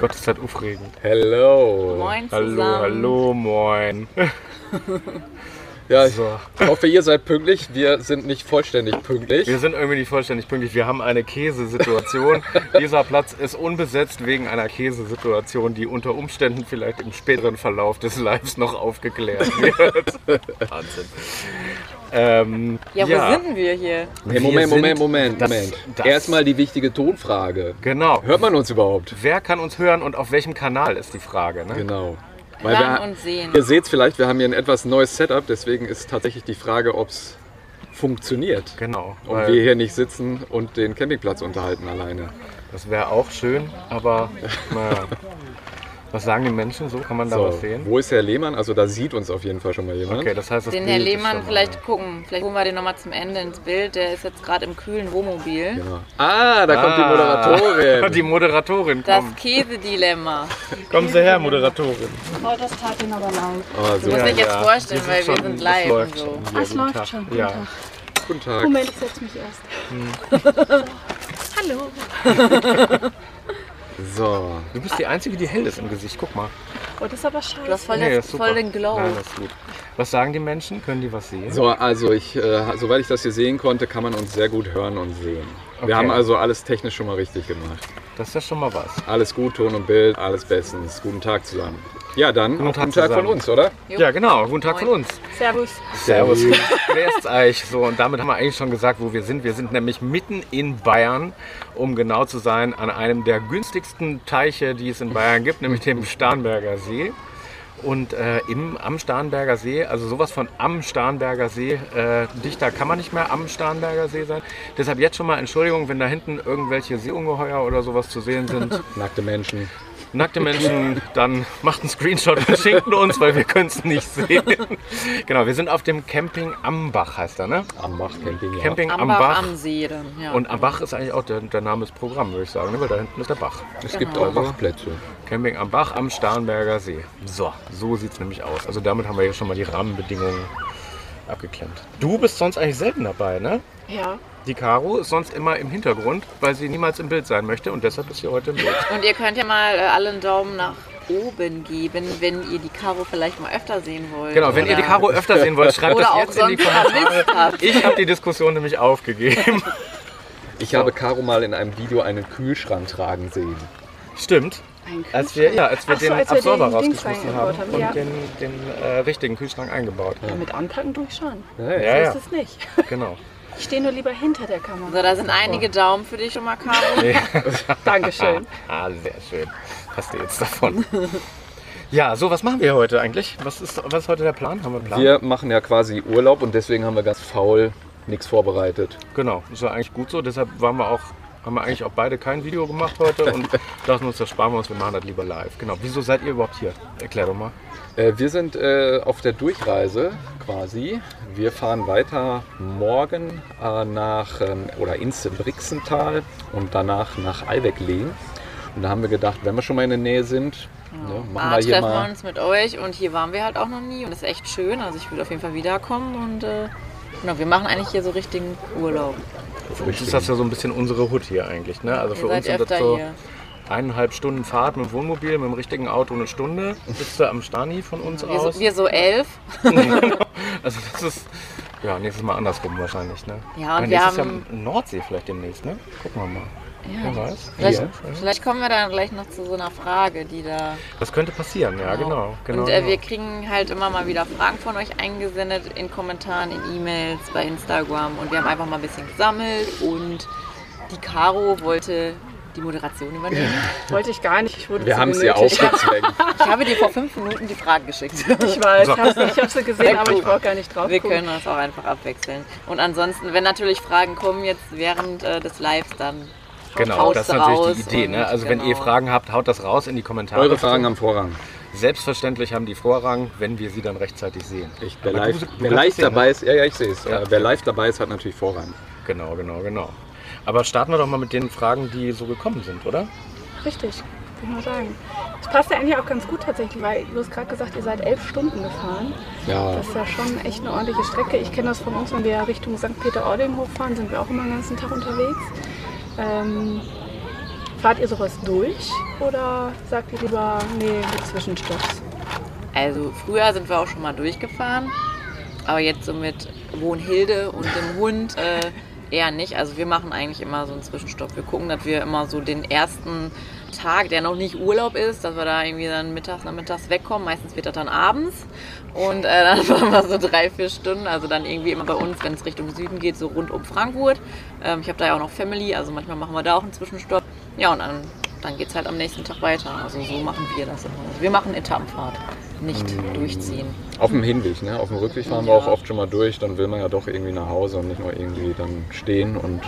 Gott, ist das aufregend. Hello. Moin Hallo, zusammen. hallo, moin. Ja, ich So. hoffe, ihr seid pünktlich. Wir sind nicht vollständig pünktlich. Wir sind irgendwie nicht vollständig pünktlich. Wir haben eine Käsesituation. Dieser Platz ist unbesetzt wegen einer Käsesituation, die unter Umständen vielleicht im späteren Verlauf des Lives noch aufgeklärt wird. Wahnsinn. Ähm, Ja, wo sind denn wir hier? Wir Moment, sind Moment, Moment, das- Moment. das- Erstmal die wichtige Tonfrage. Genau. Hört man uns überhaupt? Wer kann uns hören und auf welchem Kanal ist die Frage? Ne? Genau. Weil Hören wir, und sehen. ihr seht es vielleicht, wir haben hier ein etwas neues Setup, deswegen ist tatsächlich die Frage, ob es funktioniert. Genau. Und wir hier nicht sitzen und den Campingplatz unterhalten alleine. das wäre auch schön, aber naja. Was sagen die Menschen so? Kann man da So, was sehen? wo ist Herr Lehmann? Also da sieht uns auf jeden Fall schon mal jemand. Okay, das heißt, das Den Bild Herr ist Lehmann schon mal- vielleicht gucken. Vielleicht holen wir den nochmal zum Ende ins Bild. Der ist jetzt gerade im kühlen Wohnmobil. Genau. Ah, da kommt die Ah, Moderatorin. Die Moderatorin Das kommt. Käsedilemma. Kommen Sie her, Moderatorin. Oh, das tat ihn aber leid. Oh, Du musst super. dich jetzt vorstellen, Wir weil sind wir schon- sind das live läuft und so. schon. Ah, Ja, es läuft Tag. schon. Guten Ja. Tag. Guten Tag. Moment, ich setze mich erst. Hallo. So. Du bist die Einzige, die hell ist im Gesicht. Guck mal. Oh, das ist aber scheiße. Du hast voll, Nee, das, ist super. voll den Glow. Nein, das ist gut. Was sagen die Menschen? Können die was sehen? So, also ich, äh, soweit ich das hier sehen konnte, kann man uns sehr gut hören und sehen. Okay. Wir haben also alles technisch schon mal richtig gemacht. Das ist ja schon mal was. Alles gut, Ton und Bild, alles bestens. Guten Tag zusammen. Ja, dann Guten Tag guten Tag von uns, oder? Jo. Ja, genau. Guten Tag von Moin. uns. Servus. Servus. Wer ist euch? So, und damit haben wir eigentlich schon gesagt, wo wir sind. Wir sind nämlich mitten in Bayern, um genau zu sein, an einem der günstigsten Teiche, die es in Bayern gibt, nämlich dem Starnberger See. Und äh, im, am Starnberger See, also sowas von am Starnberger See, äh, dichter kann man nicht mehr am Starnberger See sein. Deshalb jetzt schon mal Entschuldigung, wenn da hinten irgendwelche Seeungeheuer oder sowas zu sehen sind. Nackte Menschen. Nackte Menschen, dann macht einen Screenshot und schickt uns, weil wir können es nicht sehen. genau, wir sind auf dem Camping Ambach, heißt er, ne? Am Bach Camping, ja. Camping am Ambach Bach. am See dann. Ja. Und am Bach ist eigentlich auch der, der Name des Programms, würde ich sagen, ne? weil da hinten ist der Bach. Es gibt Genau. auch Bachplätze. Camping am Bach am Starnberger See. So, so sieht es nämlich aus. Also damit haben wir hier schon mal die Rahmenbedingungen abgeklemmt. Du bist sonst eigentlich selten dabei, ne? Ja. Die Caro ist sonst immer im Hintergrund, weil sie niemals im Bild sein möchte und deshalb ist sie heute im Bild. Und ihr könnt ja mal äh, alle einen Daumen nach oben geben, wenn ihr die Caro vielleicht mal öfter sehen wollt. Genau, wenn ihr die Caro öfter sehen wollt, schreibt Oder das auch jetzt in die Kommentare. Ich habe die Diskussion nämlich aufgegeben. Ich habe Caro mal in einem Video einen Kühlschrank tragen sehen. Stimmt. Ein Als wir, ja, als wir so, den als wir Absorber den rausgeschmissen haben, haben, und ja. den, den äh, richtigen Kühlschrank eingebaut. Mit anpacken tue ich schon. Ja, Ja, So ja, ist es nicht. genau. Ich stehe nur lieber hinter der Kamera. So, da sind einige Daumen für dich schon mal, Caro. Dankeschön. Ah, sehr schön. Hast du jetzt davon. Ja, so, was machen wir heute eigentlich? Was ist, was ist heute der Plan? Haben wir einen Plan? Wir machen ja quasi Urlaub und deswegen haben wir ganz faul nichts vorbereitet. Genau, ist ja eigentlich gut so. Deshalb waren wir auch, haben wir eigentlich auch beide kein Video gemacht heute und dachten uns, das sparen wir uns, wir machen das lieber live. Genau. Wieso seid ihr überhaupt hier? Erklär doch mal. Äh, wir sind äh, auf der Durchreise quasi. Wir fahren weiter morgen äh, nach ähm, oder ins Brixental und danach nach Albeck-Lehn. Und da haben wir gedacht, wenn wir schon mal in der Nähe sind, ne, machen Ah, wir hier treffen wir mal. uns mit euch und hier waren wir halt auch noch nie und das ist echt schön. Also ich würde auf jeden Fall wiederkommen und äh, genau, wir machen eigentlich hier so richtigen Urlaub. Für uns ist das ja so ein bisschen unsere Hut hier eigentlich. Ne? Also Ihr für uns sind das so hier. eineinhalb Stunden Fahrt mit dem Wohnmobil, mit dem richtigen Auto eine Stunde. Bist du am Stani von uns Wir aus? so, wir so elf. Also das ist ja nächstes Mal andersrum wahrscheinlich. Ne? Ja, und wir nächstes haben- Jahr Nordsee vielleicht demnächst. Ne? Gucken wir mal. Ja. Wer weiß. Vielleicht, vielleicht kommen wir dann gleich noch zu so einer Frage, die da. Das könnte passieren, ja genau. genau, und äh, genau. wir kriegen halt immer mal wieder Fragen von euch eingesendet in Kommentaren, in E-Mails, bei Instagram und wir haben einfach mal ein bisschen gesammelt und die Caro wollte die Moderation übernehmen. Wollte ich gar nicht. Ich wurde Wir haben es ja genötigt. aufgezwängt. Ich habe dir vor fünf Minuten die Frage geschickt. Ich weiß, So. ich habe sie gesehen, aber ich brauche gar nicht drauf Wir gucken. können das auch einfach abwechseln. Und ansonsten, wenn natürlich Fragen kommen jetzt während äh, des Lives, dann Genau, haut das ist natürlich die Idee. Ne? Also wenn ihr genau. Fragen habt, haut das raus in die Kommentare. Eure Fragen haben Vorrang. Selbstverständlich haben die Vorrang, wenn wir sie dann rechtzeitig sehen. Ich, wer Aber live, du- du wer live sehen, dabei ist, ja, ja, ich sehe es. Ja. Wer live dabei ist, hat natürlich Vorrang. Genau, genau, genau. Aber starten wir doch mal mit den Fragen, die so gekommen sind, oder? Richtig, würde ich mal sagen. Es passt ja eigentlich auch ganz gut tatsächlich, weil du hast gerade gesagt, ihr seid elf Stunden gefahren. Ja, Das ist ja schon echt eine ordentliche Strecke. Ich kenne das von uns, wenn wir Richtung St. Peter-Ording hochfahren, sind wir auch immer den ganzen Tag unterwegs. Ähm, Fahrt ihr sowas durch oder sagt ihr lieber, nee, mit Zwischenstopps? Also früher sind wir auch schon mal durchgefahren, aber jetzt so mit Wohnhilde und dem Hund äh, eher nicht. Also wir machen eigentlich immer so einen Zwischenstopp. Wir gucken, dass wir immer so den ersten Tag, der noch nicht Urlaub ist, dass wir da irgendwie dann mittags, nachmittags wegkommen. Meistens wird das dann abends. Und äh, dann fahren wir so drei, vier Stunden. Also dann irgendwie immer bei uns, wenn es Richtung Süden geht, so rund um Frankfurt. Ähm, ich habe da ja auch noch Family, also manchmal machen wir da auch einen Zwischenstopp. Ja, und dann, dann geht es halt am nächsten Tag weiter. Also so machen wir das immer. Also wir machen Etappenfahrt, nicht durchziehen. Auf dem Hinweg, ne? Auf dem Rückweg fahren wir Ja. auch oft schon mal durch, dann will man ja doch irgendwie nach Hause und nicht nur irgendwie dann stehen und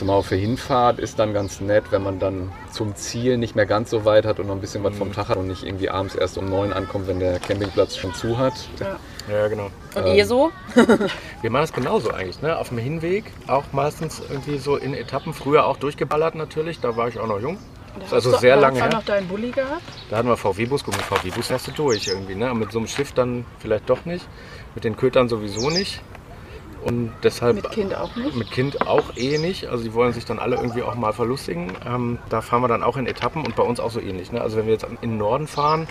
zumal auf der Hinfahrt ist dann ganz nett, wenn man dann zum Ziel nicht mehr ganz so weit hat und noch ein bisschen was vom Tag hat und nicht irgendwie abends erst um neun ankommt, wenn der Campingplatz schon zu hat. Ja. Ja, genau. Und ihr so? Wir machen es genauso eigentlich, ne? Auf dem Hinweg auch meistens irgendwie so in Etappen. Früher auch durchgeballert natürlich, da war ich auch noch jung. Da Das ist hast also du- sehr da lange hast du her. noch deinen Bulli gehabt. Da hatten wir VW-Bus, gut, mit VW-Bus fährst du durch irgendwie, ne? Mit so einem Schiff dann vielleicht doch nicht. Mit den Kötern sowieso nicht. Und deshalb Mit Kind auch nicht. mit Kind auch eh nicht. Also die wollen sich dann alle irgendwie auch mal verlustigen. Ähm, da fahren wir dann auch in Etappen und bei uns auch so ähnlich. Ne? Also wenn wir jetzt in den Norden fahren,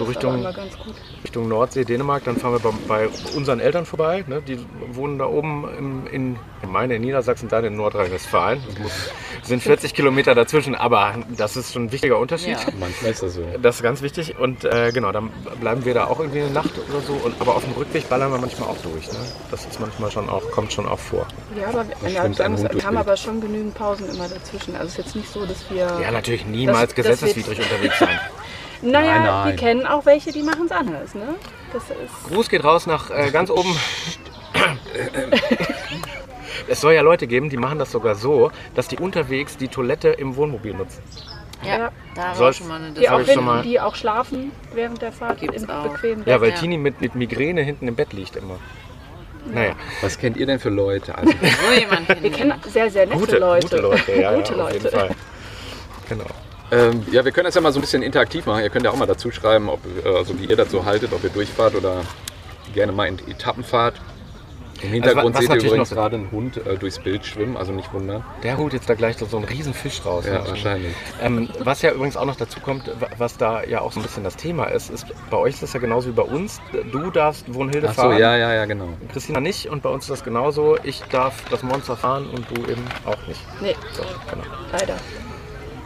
so Richtung, immer ganz gut. Richtung Nordsee, Dänemark, dann fahren wir bei, bei unseren Eltern vorbei. Ne? Die wohnen da oben im, in, ich meine in Niedersachsen, dann in Nordrhein-Westfalen. Sind 40 Kilometer dazwischen, aber das ist schon ein wichtiger Unterschied. Ja. Manchmal ist das so. Das ist ganz wichtig und äh, genau, dann bleiben wir da auch irgendwie eine Nacht oder so. Und, aber auf dem Rückweg ballern wir manchmal auch durch. Ne? Das ist manchmal schon auch, kommt schon auch vor. Ja, aber ja, sagen, es kam Bild. aber schon genügend Pausen immer dazwischen. Also es ist jetzt nicht so, dass wir. Ja, natürlich niemals gesetzeswidrig unterwegs sein. Naja, Nein, nein. wir kennen auch welche, die machen es anders, ne? Das ist. Gruß geht raus nach äh, ganz oben. Es soll ja Leute geben, die machen das sogar so, dass die unterwegs die Toilette im Wohnmobil nutzen. Ja, Ja. da haben wir Soll's- schon mal eine Die auch, schon mal- die auch schlafen während der Fahrt Gibt's im auch. bequemen Ja, weil Ja. Tini mit, mit Migräne hinten im Bett liegt immer. Naja, Was kennt ihr denn für Leute? Also, So jemand Wir kennen sehr, sehr nette gute Leute. Gute Leute, ja, Gute ja, auf jeden Leute. Fall. Genau. Ähm, ja, wir können das ja mal so ein bisschen interaktiv machen. Ihr könnt ja auch mal dazu schreiben, ob, äh, also wie ihr das so haltet, ob ihr durchfahrt oder gerne mal in Etappen fahrt. Im Hintergrund was seht ihr natürlich übrigens gerade einen Hund äh, durchs Bild schwimmen, also nicht wundern. Der holt jetzt da gleich so einen riesen Fisch raus. Ja, ne? wahrscheinlich. Ähm, was ja übrigens auch noch dazu kommt, wa- was da ja auch so ein bisschen das Thema ist, ist, bei euch ist das ja genauso wie bei uns. Du darfst Wohnhilde Ach so, fahren, ja, ja, ja, genau. Christina nicht und bei uns ist das genauso. Ich darf das Monster fahren und du eben auch nicht. Nee, So, genau. leider.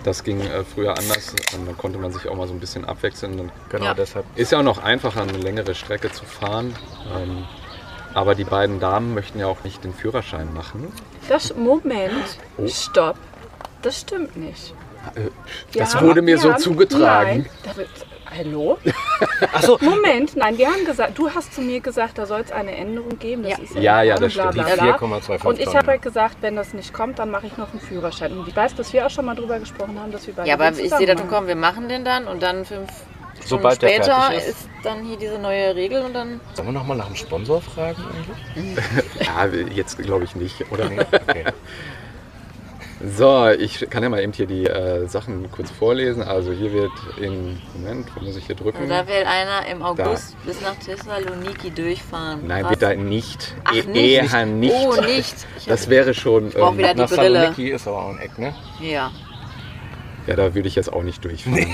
Das ging äh, früher anders und dann konnte man sich auch mal so ein bisschen abwechseln. Dann genau Ja. deshalb. ist ja auch noch einfacher, eine längere Strecke zu fahren. Ähm, aber die beiden Damen möchten ja auch nicht den Führerschein machen. Das Moment, Oh. stopp. Das stimmt nicht. Äh, Wir das haben- wurde mir so haben- zugetragen. Nein, hallo? Achso, Moment, nein, wir haben gesagt, du hast zu mir gesagt, da soll es eine Änderung geben. Das Ja. ist Ja, ja, das bla, stimmt. bla, bla. 4,25 Und ich habe halt gesagt, wenn das nicht kommt, dann mache ich noch einen Führerschein. Und ich weiß, dass wir auch schon mal drüber gesprochen haben, dass wir beide Ja, aber ich sehe da kommen, wir machen den dann und dann fünf Stunden Sobald der später fertig ist. ist dann hier diese neue Regel und dann. Sollen wir nochmal nach dem Sponsor fragen eigentlich? Ja, jetzt glaube ich nicht, oder? Okay. So, ich kann ja mal eben hier die äh, Sachen kurz vorlesen. Also hier wird in, Moment, wo muss ich hier drücken? Da will einer im August bis nach Thessaloniki durchfahren. Nein, bitte nicht. Ach, E- nicht? Eher nicht. Oh, nicht. Ich Das wäre schon. brauch Ähm, wieder- Die Nach Brille. Saloniki ist aber auch ein Eck, ne? Ja. ja, da würde ich jetzt auch nicht durchfahren.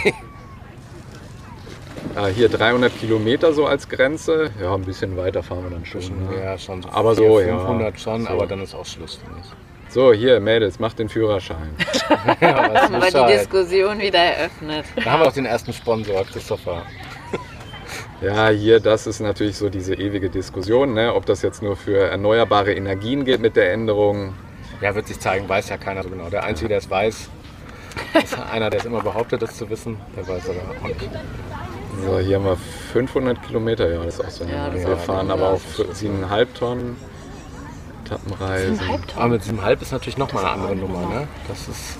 Ah, hier 300 Kilometer so als Grenze. Ja, ein bisschen weiter fahren wir dann schon. Ne? Ja, schon so Aber 400, so, ja. 500 schon, So. aber dann ist auch Schluss, finde ich. So, hier, Mädels, macht den Führerschein. Ja, Haben wir die. Diskussion wieder eröffnet. Da haben wir auch den ersten Sponsor, Christopher. Ja, hier, das ist natürlich so diese ewige Diskussion, ne? ob das jetzt nur für erneuerbare Energien geht mit der Änderung. Ja, wird sich zeigen, weiß ja keiner so genau. Der Einzige, der es weiß, ist einer, der es immer behauptet, es zu wissen. Der weiß aber auch nicht. So, hier haben wir 500 Kilometer, ja, das ist auch so. eine Ja, das wir fahren aber auf 7,5 Tonnen Etappenreisen. Aber mit 7,5 ist natürlich nochmal eine andere Nummer, ne? Das ist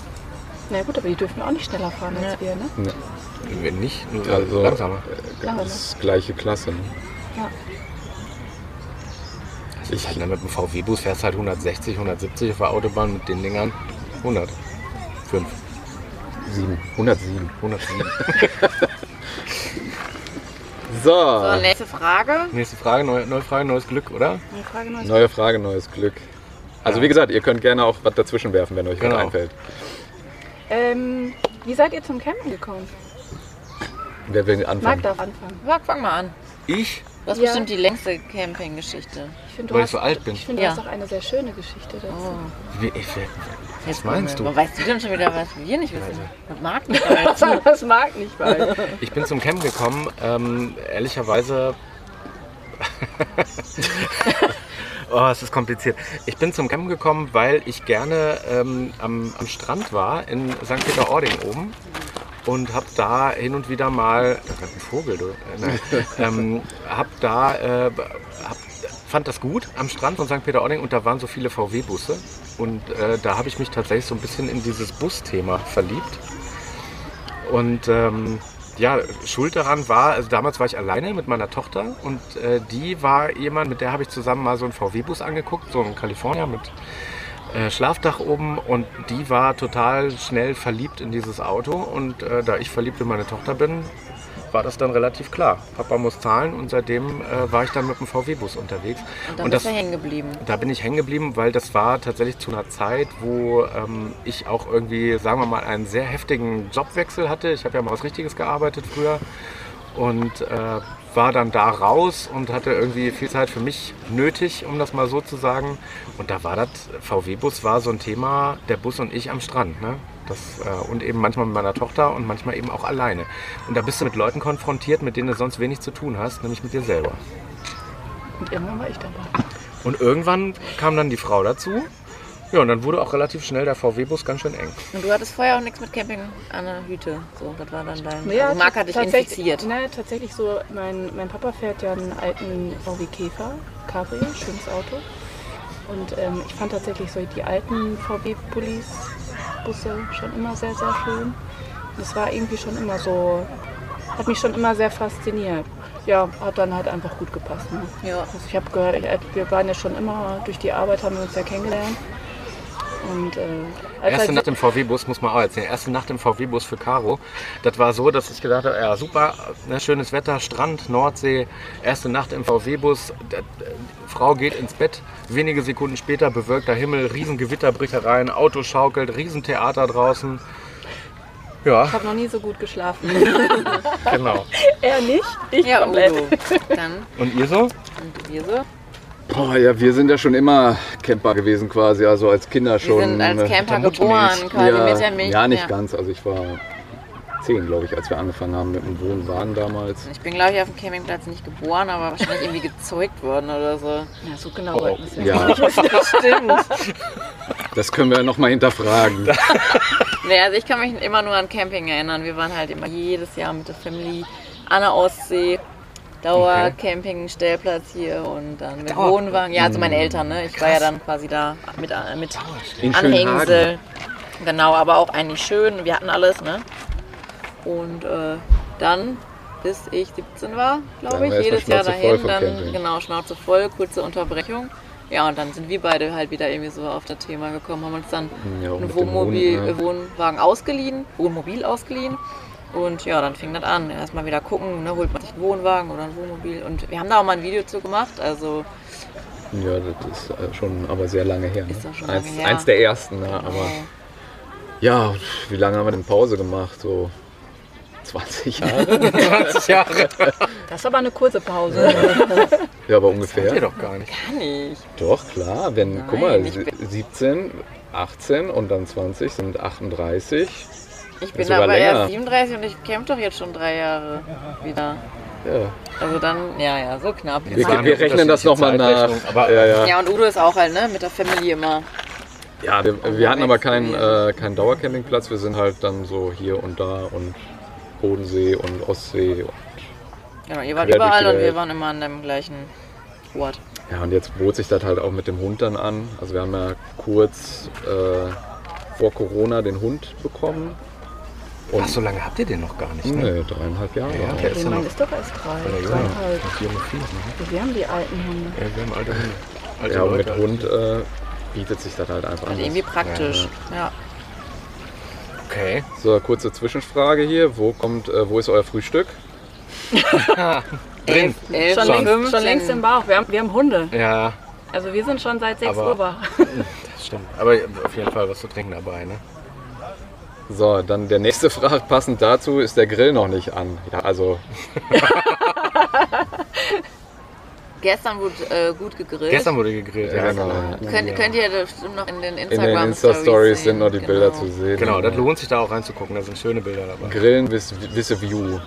Na gut, aber die dürfen auch nicht schneller fahren als wir, ne? Ne, wir nicht, nur Also, langsamer. Lange, das ist gleiche Klasse. Ne? Ja. Das ist halt, ne, mit dem VW-Bus fährst du halt 160, 170 auf der Autobahn mit den Dingern 100. 5, 7, 107. 107. So, So, nächste Frage. Nächste Frage, neue, neue Frage, neues Glück, oder? Eine Frage noch. neue Frage, neues Glück. Also wie gesagt, ihr könnt gerne auch was dazwischen werfen, wenn euch Genau. was einfällt. Ähm, wie seid ihr zum Campen gekommen? Wer will Marc anfangen? darf anfangen. Sag, fang mal an. Ich? Das ist Ja. bestimmt die längste Campinggeschichte. Ich finde, du Weil hast, ich so alt bin. Ich finde, du Ja. hast auch eine sehr schöne Geschichte dazu. Oh. Wie, ich, Was meinst du? Weißt du denn schon wieder, was wir nicht wissen? Was mag nicht weiß. Das mag nicht weil. ich bin zum Camp gekommen, ähm, ehrlicherweise. oh, es ist kompliziert. Ich bin zum Camp gekommen, weil ich gerne ähm, am, am Strand war in St. Peter-Ording oben und habe da hin und wieder mal, da ist ein Vogel, du, nein, ähm, hab da, äh, hab, fand das gut am Strand von St. Peter-Ording und da waren so viele VW-Busse und äh, da habe ich mich tatsächlich so ein bisschen in dieses Busthema verliebt. Und ähm, ja, schuld daran war, also damals war ich alleine mit meiner Tochter und äh, die war jemand, mit der habe ich zusammen mal so einen VW-Bus angeguckt, so einen California mit äh, Schlafdach oben. Und die war total schnell verliebt in dieses Auto. Und äh, da ich verliebt in meine Tochter bin, war das dann relativ klar. Papa muss zahlen und seitdem äh, war ich dann mit dem VW-Bus unterwegs. Und dann Und bist das- du hängen geblieben. Da bin ich hängen geblieben, weil das war tatsächlich zu einer Zeit, wo ähm, ich auch irgendwie, sagen wir mal, einen sehr heftigen Jobwechsel hatte. Ich habe ja mal was Richtiges gearbeitet früher und äh, war dann da raus und hatte irgendwie viel Zeit für mich nötig, um das mal so zu sagen. Und da war das, VW-Bus war so ein Thema, der Bus und ich am Strand. Ne? Das, äh, und eben manchmal mit meiner Tochter und manchmal eben auch alleine. Und da bist du mit Leuten konfrontiert, mit denen du sonst wenig zu tun hast, nämlich mit dir selber. Und irgendwann war ich dabei. Und irgendwann kam dann die Frau dazu. Ja, und dann wurde auch relativ schnell der VW-Bus ganz schön eng. Und du hattest vorher auch nichts mit Camping an der Hüte. So, das war dann dein. Ja, also Marc hat dich tatsächlich- infiziert. Ne, tatsächlich so. Mein, mein Papa fährt ja einen alten VW Käfer, Cabrio, schönes Auto. Und ähm, ich fand tatsächlich so die alten VW-Police-Busse schon immer sehr, sehr schön. Das war irgendwie schon immer so, hat mich schon immer sehr fasziniert. Ja, hat dann halt einfach gut gepasst. Ne? Ja. Also ich habe gehört, wir waren ja schon immer durch die Arbeit, haben wir uns ja kennengelernt. Und äh, Erste halt- Nacht im VW-Bus, muss man auch erzählen. Erste Nacht im VW-Bus für Caro. Das war so, dass ich gedacht habe, ja super, ne, schönes Wetter, Strand, Nordsee. Erste Nacht im VW-Bus. Frau geht ins Bett. Wenige Sekunden später bewölkter Himmel, riesen Gewitterbrüchereien, Auto schaukelt, Riesentheater draußen. Ja, ich habe noch nie so gut geschlafen. genau. er nicht, ich Ja, komplett. Udo. Dann, Und ihr so? und wir so. Oh, ja, wir sind ja schon immer Camper gewesen quasi, also als Kinder schon. Wir sind als äh, Camper Muttermilch. geboren, quasi ja, mit der Milch. ja, nicht ja. ganz. Also ich war zehn, glaube ich, als wir angefangen haben mit dem Wohnwagen damals. Ich bin, glaube ich, auf dem Campingplatz nicht geboren, aber wahrscheinlich irgendwie gezeugt worden oder so. Ja, so genau Oh, wollten wir Ja, Stimmt. das können wir nochmal hinterfragen. Nee, also ich kann mich immer nur an Camping erinnern. Wir waren halt immer jedes Jahr mit der Family an der Ostsee. Dauercamping, Stellplatz hier und dann mit Dauer- Wohnwagen. Ja, also meine Eltern, ne? Ich war ja dann quasi da mit, äh, mit In Anhängsel. Genau, aber auch eigentlich schön. Wir hatten alles, ne? Und äh, dann, bis ich 17 war, glaube ich, jedes Jahr dahin. Dann, Camping. genau, Schnauze voll, kurze Unterbrechung. Ja, und dann sind wir beide halt wieder irgendwie so auf das Thema gekommen, haben uns dann Ja, auch ein mit dem Wohnmobil, ne? äh, Wohnwagen ausgeliehen, Wohnmobil ausgeliehen. Und ja, dann fing das an. Erstmal wieder gucken, ne, holt man sich einen Wohnwagen oder ein Wohnmobil. Und wir haben da auch mal ein Video zu gemacht. Also Ja, das ist äh, schon aber sehr lange her. Ne? Schon eins, lange her. eins der ersten, ne? aber äh, ja, wie lange haben wir denn Pause gemacht? So 20 Jahre? 20 Jahre. Das ist aber eine kurze Pause. ja, aber ihr ungefähr. doch gar nicht. kann ich. Doch, klar. Wenn, Nein, guck mal, ich bin- 17, 18 und dann 20 sind 38. Ich bin aber länger. erst 37 und ich camp doch jetzt schon drei Jahre wieder. Ja. Also dann, ja, ja, so knapp. Wir, eine wir rechnen das nochmal nach. aber- ja, ja. Ja, und Udo ist auch halt, ne, mit der Family immer. ja wir, wir hatten aber keinen äh, keinen Dauercampingplatz. Wir sind halt dann so hier und da und Bodensee und Ostsee. Genau, ihr wart überall und wir waren immer an dem gleichen Ort. Ja, und jetzt bot sich das halt auch mit dem Hund dann an. Also wir haben ja kurz äh, vor Corona den Hund bekommen. Ach, so lange habt ihr den noch gar nicht, ne? Nee, dreieinhalb Jahre. Ja, der ist ja noch ist doch erst drei. Junge. Zweieinhalb. Noch vier, ne? Wir haben die alten Hunde. Ja, wir haben alte Hunde. Alte Ja, und mit. Hund äh, bietet sich das halt einfach Also an. irgendwie praktisch. Ja. Okay. So, kurze Zwischenfrage hier. Wo kommt, äh, wo ist euer Frühstück? Drin. Elf, Schon, Schon. längst, schon längst im Bauch. Wir haben, wir haben Hunde. Ja, Also wir sind schon seit 6 Aber- Uhr wach. das stimmt. Aber auf jeden Fall was zu trinken dabei, ne? So, dann der nächste Frage passend dazu ist der Grill noch nicht an. Ja, also Gestern wurde äh, gut gegrillt. Gestern wurde gegrillt. Ja, Ja, genau. Könnt, könnt ihr das bestimmt noch in den in Instagram den Insta-Stories sind noch die sehen. Bilder Genau. zu sehen. Genau, das lohnt sich da auch reinzugucken. Da sind schöne Bilder dabei. Grillen bis wisse View.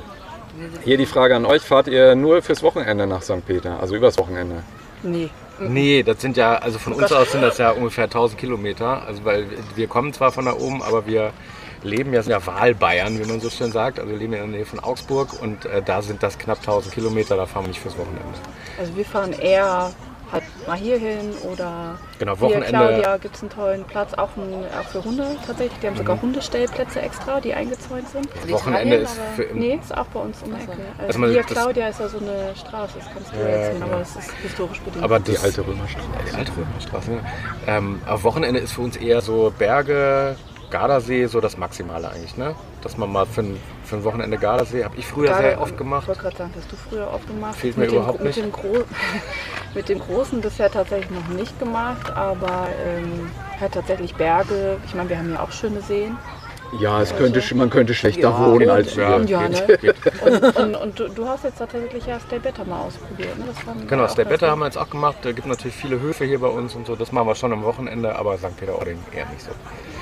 Hier die Frage an euch, fahrt ihr nur fürs Wochenende nach St. Peter? Also übers Wochenende? Nee. Nee, das sind ja, also von uns aus sind das ja ungefähr 1000 Kilometer. Also weil wir kommen zwar von da oben, aber wir leben ja, sind ja Wahlbayern, wie man so schön sagt. Also wir leben ja in der Nähe von Augsburg und äh, da sind das knapp 1000 Kilometer, da fahren wir nicht fürs Wochenende. Also wir fahren eher halt mal hier hin oder Genau, hier Wochenende. Claudia gibt es einen tollen Platz, auch, ein, auch für Hunde tatsächlich. Die haben Mhm. sogar Hundestellplätze extra, die eingezäunt sind. Wochenende Italien, ist aber- für Nee, ist auch bei uns um die Ecke. Also Also hier das- Claudia ist ja so eine Straße, das kannst du Ja, erzählen, genau. aber es ist historisch bedingt. aber Die das, alte Römerstraße. Die alte Römerstraße. ne? Ähm, auf Wochenende ist für uns eher so Berge, Gardasee, so das Maximale eigentlich, ne? Dass man mal für ein, für ein Wochenende Gardasee, habe ich früher Gerade- sehr oft gemacht. Ich wollte gerade sagen, hast du früher oft gemacht. Fehlt mit mir dem, überhaupt mit nicht. Dem Gro mit dem Großen bisher tatsächlich noch nicht gemacht, aber ähm, halt tatsächlich Berge. Ich meine, wir haben ja auch schöne Seen. Ja, es könnte, man könnte schlechter Ja. wohnen als Ja. wir. Ja, ne? Geht. Und, und, und du, du hast jetzt tatsächlich ja Stay Better mal ausprobiert. Ne? Genau, Stay Better haben wir jetzt auch gemacht. Da gibt natürlich viele Höfe hier bei uns und so. Das machen wir schon am Wochenende, aber St. Peter-Ording eher nicht so.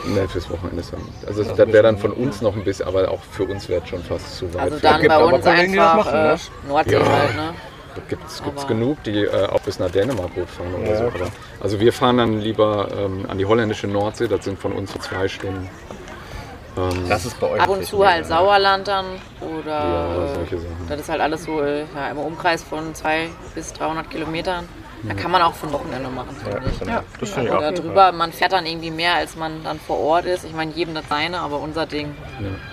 Nee, fürs Wochenende ist ja nicht. Also das, Das wäre dann von uns noch ein bisschen, aber auch für uns wäre es schon fast zu weit. Also dann gibt bei uns einfach machen, äh, ne? Nordsee Ja. halt, ne? Da gibt es genug, die äh, auch bis nach Dänemark gut fahren oder Ja, so. Aber, also wir fahren dann lieber ähm, an die holländische Nordsee, das sind von uns so zwei Stunden. Ähm, Das ist bei euch Ab und zu halt. Sauerland dann oder Ja, solche Sachen. das ist halt alles so ja, im Umkreis von 200 bis 300 Kilometern. Da kann man auch ein Wochenende machen, Ja, finde ich. genau. Ja. das finde ich auch. drüber, man fährt dann irgendwie mehr, als man dann vor Ort ist. Ich meine, jedem das seine, aber unser Ding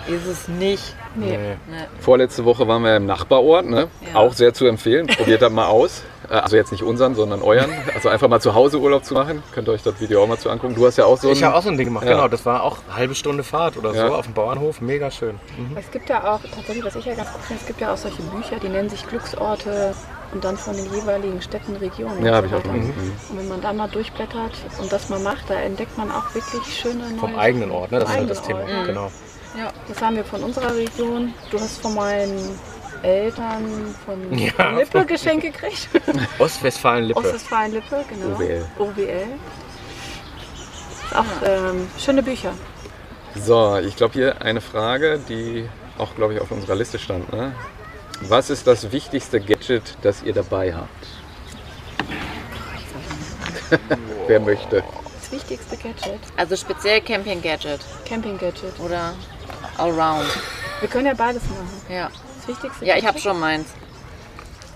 ist es nicht. Nee. Nee. Ne? Vorletzte Woche waren wir im Nachbarort, ne? Ja. auch sehr zu empfehlen. Probiert das mal aus. Äh, Also jetzt nicht unseren, sondern euren. Also einfach mal zu Hause Urlaub zu machen. Könnt ihr euch das Video auch mal zu angucken. Du hast ja auch so ein... Ich habe auch so ein Ding gemacht, Ja. genau. Das war auch eine halbe Stunde Fahrt oder Ja. so auf dem Bauernhof. Mega schön. Mhm. Es gibt ja auch, tatsächlich, was ich ja ganz gut finde, es gibt ja auch solche Bücher, die nennen sich Glücksorte und dann von den jeweiligen Städten, Regionen. Ja, und habe ich auch mal. Mhm. Und wenn man da mal durchblättert und das mal macht, da entdeckt man auch wirklich schöne neue Vom eigenen. Ort, ne? Das ist halt das Thema. eigenen Ort. Genau. Ja. Das haben wir von unserer Region. Du hast von meinen Eltern von Ja. Lippe Geschenke gekriegt. Ostwestfalen-Lippe. Ostwestfalen-Lippe, genau. OWL. OWL. Auch ähm, schöne Bücher. So, ich glaube hier eine Frage, die auch, glaube ich, auf unserer Liste stand. Ne? Was ist das wichtigste Gadget, das ihr dabei habt? Wer möchte? Das wichtigste Gadget, Also speziell Camping Gadget Camping-Gadget. oder Allround. Wir können ja beides machen. Ja, Das wichtigste ja ich habe schon meins.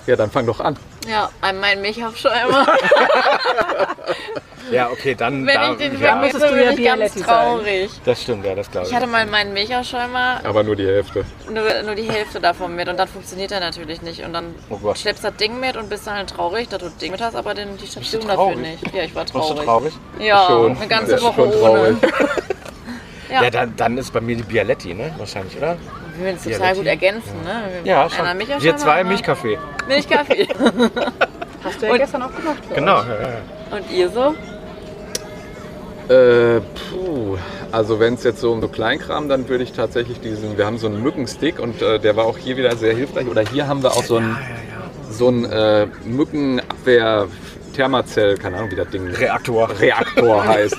Ja, dann fang doch an. Ja, mein Milchaufschäumer. Ja, okay, dann. Wenn da, ich den ja, vergesse, bin ja ich ganz Bialetti sein. traurig. Das stimmt, ja, das glaube ich. Ich hatte mal meinen Milchaufschäumer, Aber nur die Hälfte. nur, nur die Hälfte davon mit und dann funktioniert er natürlich nicht. Und dann Oh schleppst du das Ding mit und bist dann halt traurig, dass du das Ding mit hast, aber den, die Station du dafür traurig? nicht. Ja, ich war Warst du traurig. traurig? Ja, Schon. eine ganze Woche schon traurig. ohne. Ja. Ja, dann, dann ist bei mir die Bialetti, ne? Wahrscheinlich, oder? Wir würden es total gut ergänzen, ne? Ja, Einer schon. Milchaufschäumer, Wir zwei Milchkaffee. Milchkaffee. Hast du ja Und- gestern auch gemacht. Genau. Ja, ja. Und ihr so? Äh, puh. Also wenn es jetzt so um so Kleinkram, dann würde ich tatsächlich diesen, wir haben so einen Mückenstick und äh, der war auch hier wieder sehr hilfreich. Oder hier haben wir auch so einen, so einen äh, Mückenabwehr Thermazell, keine Ahnung wie das Ding Reaktor. Reaktor heißt.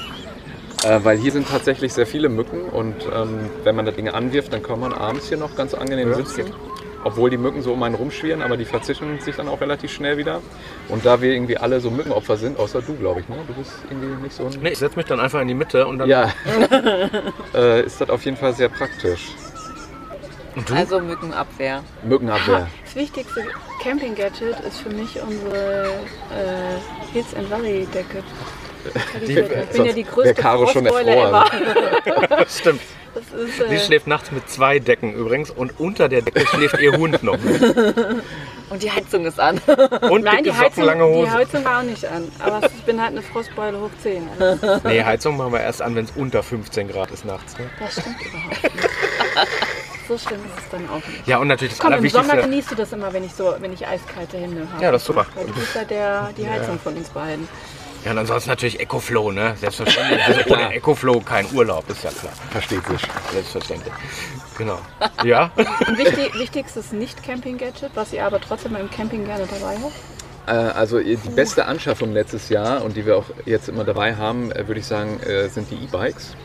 Äh, weil hier sind tatsächlich sehr viele Mücken und ähm, wenn man das Ding anwirft, dann kann man abends hier noch ganz angenehm Ja, sitzen. Obwohl die Mücken so um einen rumschwirren, aber die verzischen sich dann auch relativ schnell wieder. Und da wir irgendwie alle so Mückenopfer sind, außer du, glaube ich, ne? Du bist irgendwie nicht so ein. Nee, ich setze mich dann einfach in die Mitte und dann. Ja, äh, ist das auf jeden Fall sehr praktisch. Also Mückenabwehr. Mückenabwehr. Das wichtigste Camping-Gadget ist für mich unsere äh, Hills and Valley Decke. Ich bin ja die größte Caro schon erfroren. ever. Stimmt. Das ist, Sie äh, schläft nachts mit zwei Decken übrigens und unter der Decke schläft ihr Hund noch mit. Und die Heizung ist an. Und Nein, die Socken, Heizung, lange die Hose. Heizung war auch nicht an. Aber ich bin halt eine Frostbeule hoch 10. Also, Nee, Heizung machen wir erst an, wenn es unter 15 Grad ist nachts. Ne? das stimmt überhaupt nicht. So schlimm ist es dann auch nicht. Ja, und natürlich das Komm, im Sommer genießt du das immer, wenn ich so, wenn ich eiskalte Hände habe. Ja, das ist super. Weil du bist ja der, die Heizung von uns beiden. Ja, und ansonsten natürlich Ecoflow, ne? Selbstverständlich. Also ohne Ecoflow kein Urlaub, ist ja klar. Versteht sich. Selbstverständlich. Genau. Ja? Ein wichtig, wichtigstes Nicht-Camping-Gadget, was ihr aber trotzdem beim Camping gerne dabei habt? Äh, Also die beste Anschaffung letztes Jahr und die wir auch jetzt immer dabei haben, äh, würde ich sagen, äh, sind die E-Bikes.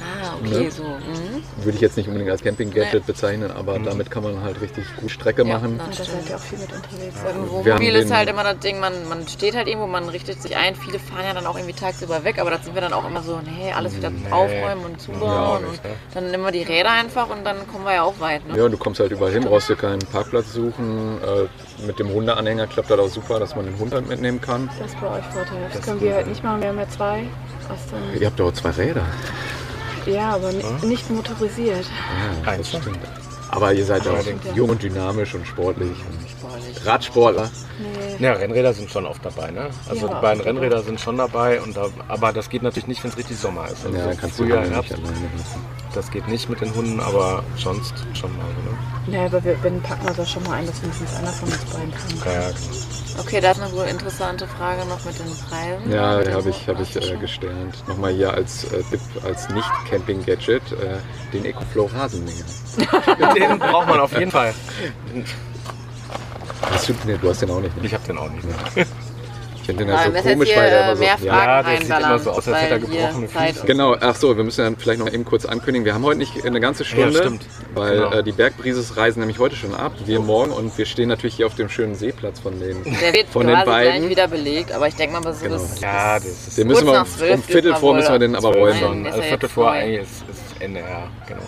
Ah, okay, Ne? so. Mhm. Würde ich jetzt nicht unbedingt als Camping-Gadget Nee. bezeichnen, aber damit kann man halt richtig gut Strecke Ja, machen. Und da seid ihr auch viel mit unterwegs. Beim Wir haben Wohnmobil ist halt immer das Ding, man, man steht halt irgendwo, man richtet sich ein. Viele fahren ja dann auch irgendwie tagsüber weg, aber da sind wir dann auch immer so, nee, alles wieder aufräumen und Ja, zubauen. nicht, und ne? dann nehmen wir die Räder einfach und dann kommen wir ja auch weit. Ne? Ja, und du kommst halt überall hin, brauchst dir keinen Parkplatz suchen. Äh, mit dem Hundeanhänger klappt das auch super, dass man den Hund halt mitnehmen kann. Das ist bei euch Vorteil. Das, können wir halt nicht machen. Wir haben ja zwei. Ihr habt doch zwei Räder. Ja, aber ni- nicht motorisiert. Ja, das stimmt. Aber ihr seid ja auch jung und dynamisch und sportlich. Und Sportlich. Radsportler. Nee. Ja, Rennräder sind schon oft dabei, ne? Also Ja, die beiden. Rennräder sind schon dabei, und da, aber das geht natürlich nicht, wenn es richtig Sommer ist. Also Ja, so dann kannst du Frühjahr, Hunde nicht Herbst, alleine lassen. Das geht nicht mit den Hunden, aber sonst schon mal, ne? Ja, aber wir, wenn packen wir das schon mal ein, dass mindestens einer von uns beiden kann. Ja, ja, genau. Okay, da ist eine wohl interessante Frage noch mit den Preisen. Ja, den habe ich, hab ich äh, gesternt. Nochmal hier als äh, Tipp, als Nicht-Camping-Gadget, äh, den Ecoflow Rasenmäher. Den braucht man auf jeden Fall. Hast du, nee, du hast den auch nicht. Ne? Ich habe den auch nicht. Ne? Ich finde den Ja, ja wir so komisch, hier weil der immer so. mehr ja, Fragen Ja, das sieht immer so aus, als hätte er gebrochene Zeit Füße. Genau, ach so, wir müssen dann vielleicht noch eben kurz ankündigen. Wir haben heute nicht eine ganze Stunde, stimmt. weil Genau. äh, die Bergbrises reisen nämlich heute schon ab, wir morgen und wir stehen natürlich hier auf dem schönen Seeplatz von denen. Der wird Von den beiden. gleich wieder belegt, aber ich denke mal, bis Genau. bis- Ja, das ist Den müssen wir nach um, um Viertel vor müssen wir den aber räumen. Ist Also ja Viertel vor eigentlich ist, ist Ende, ja, genau.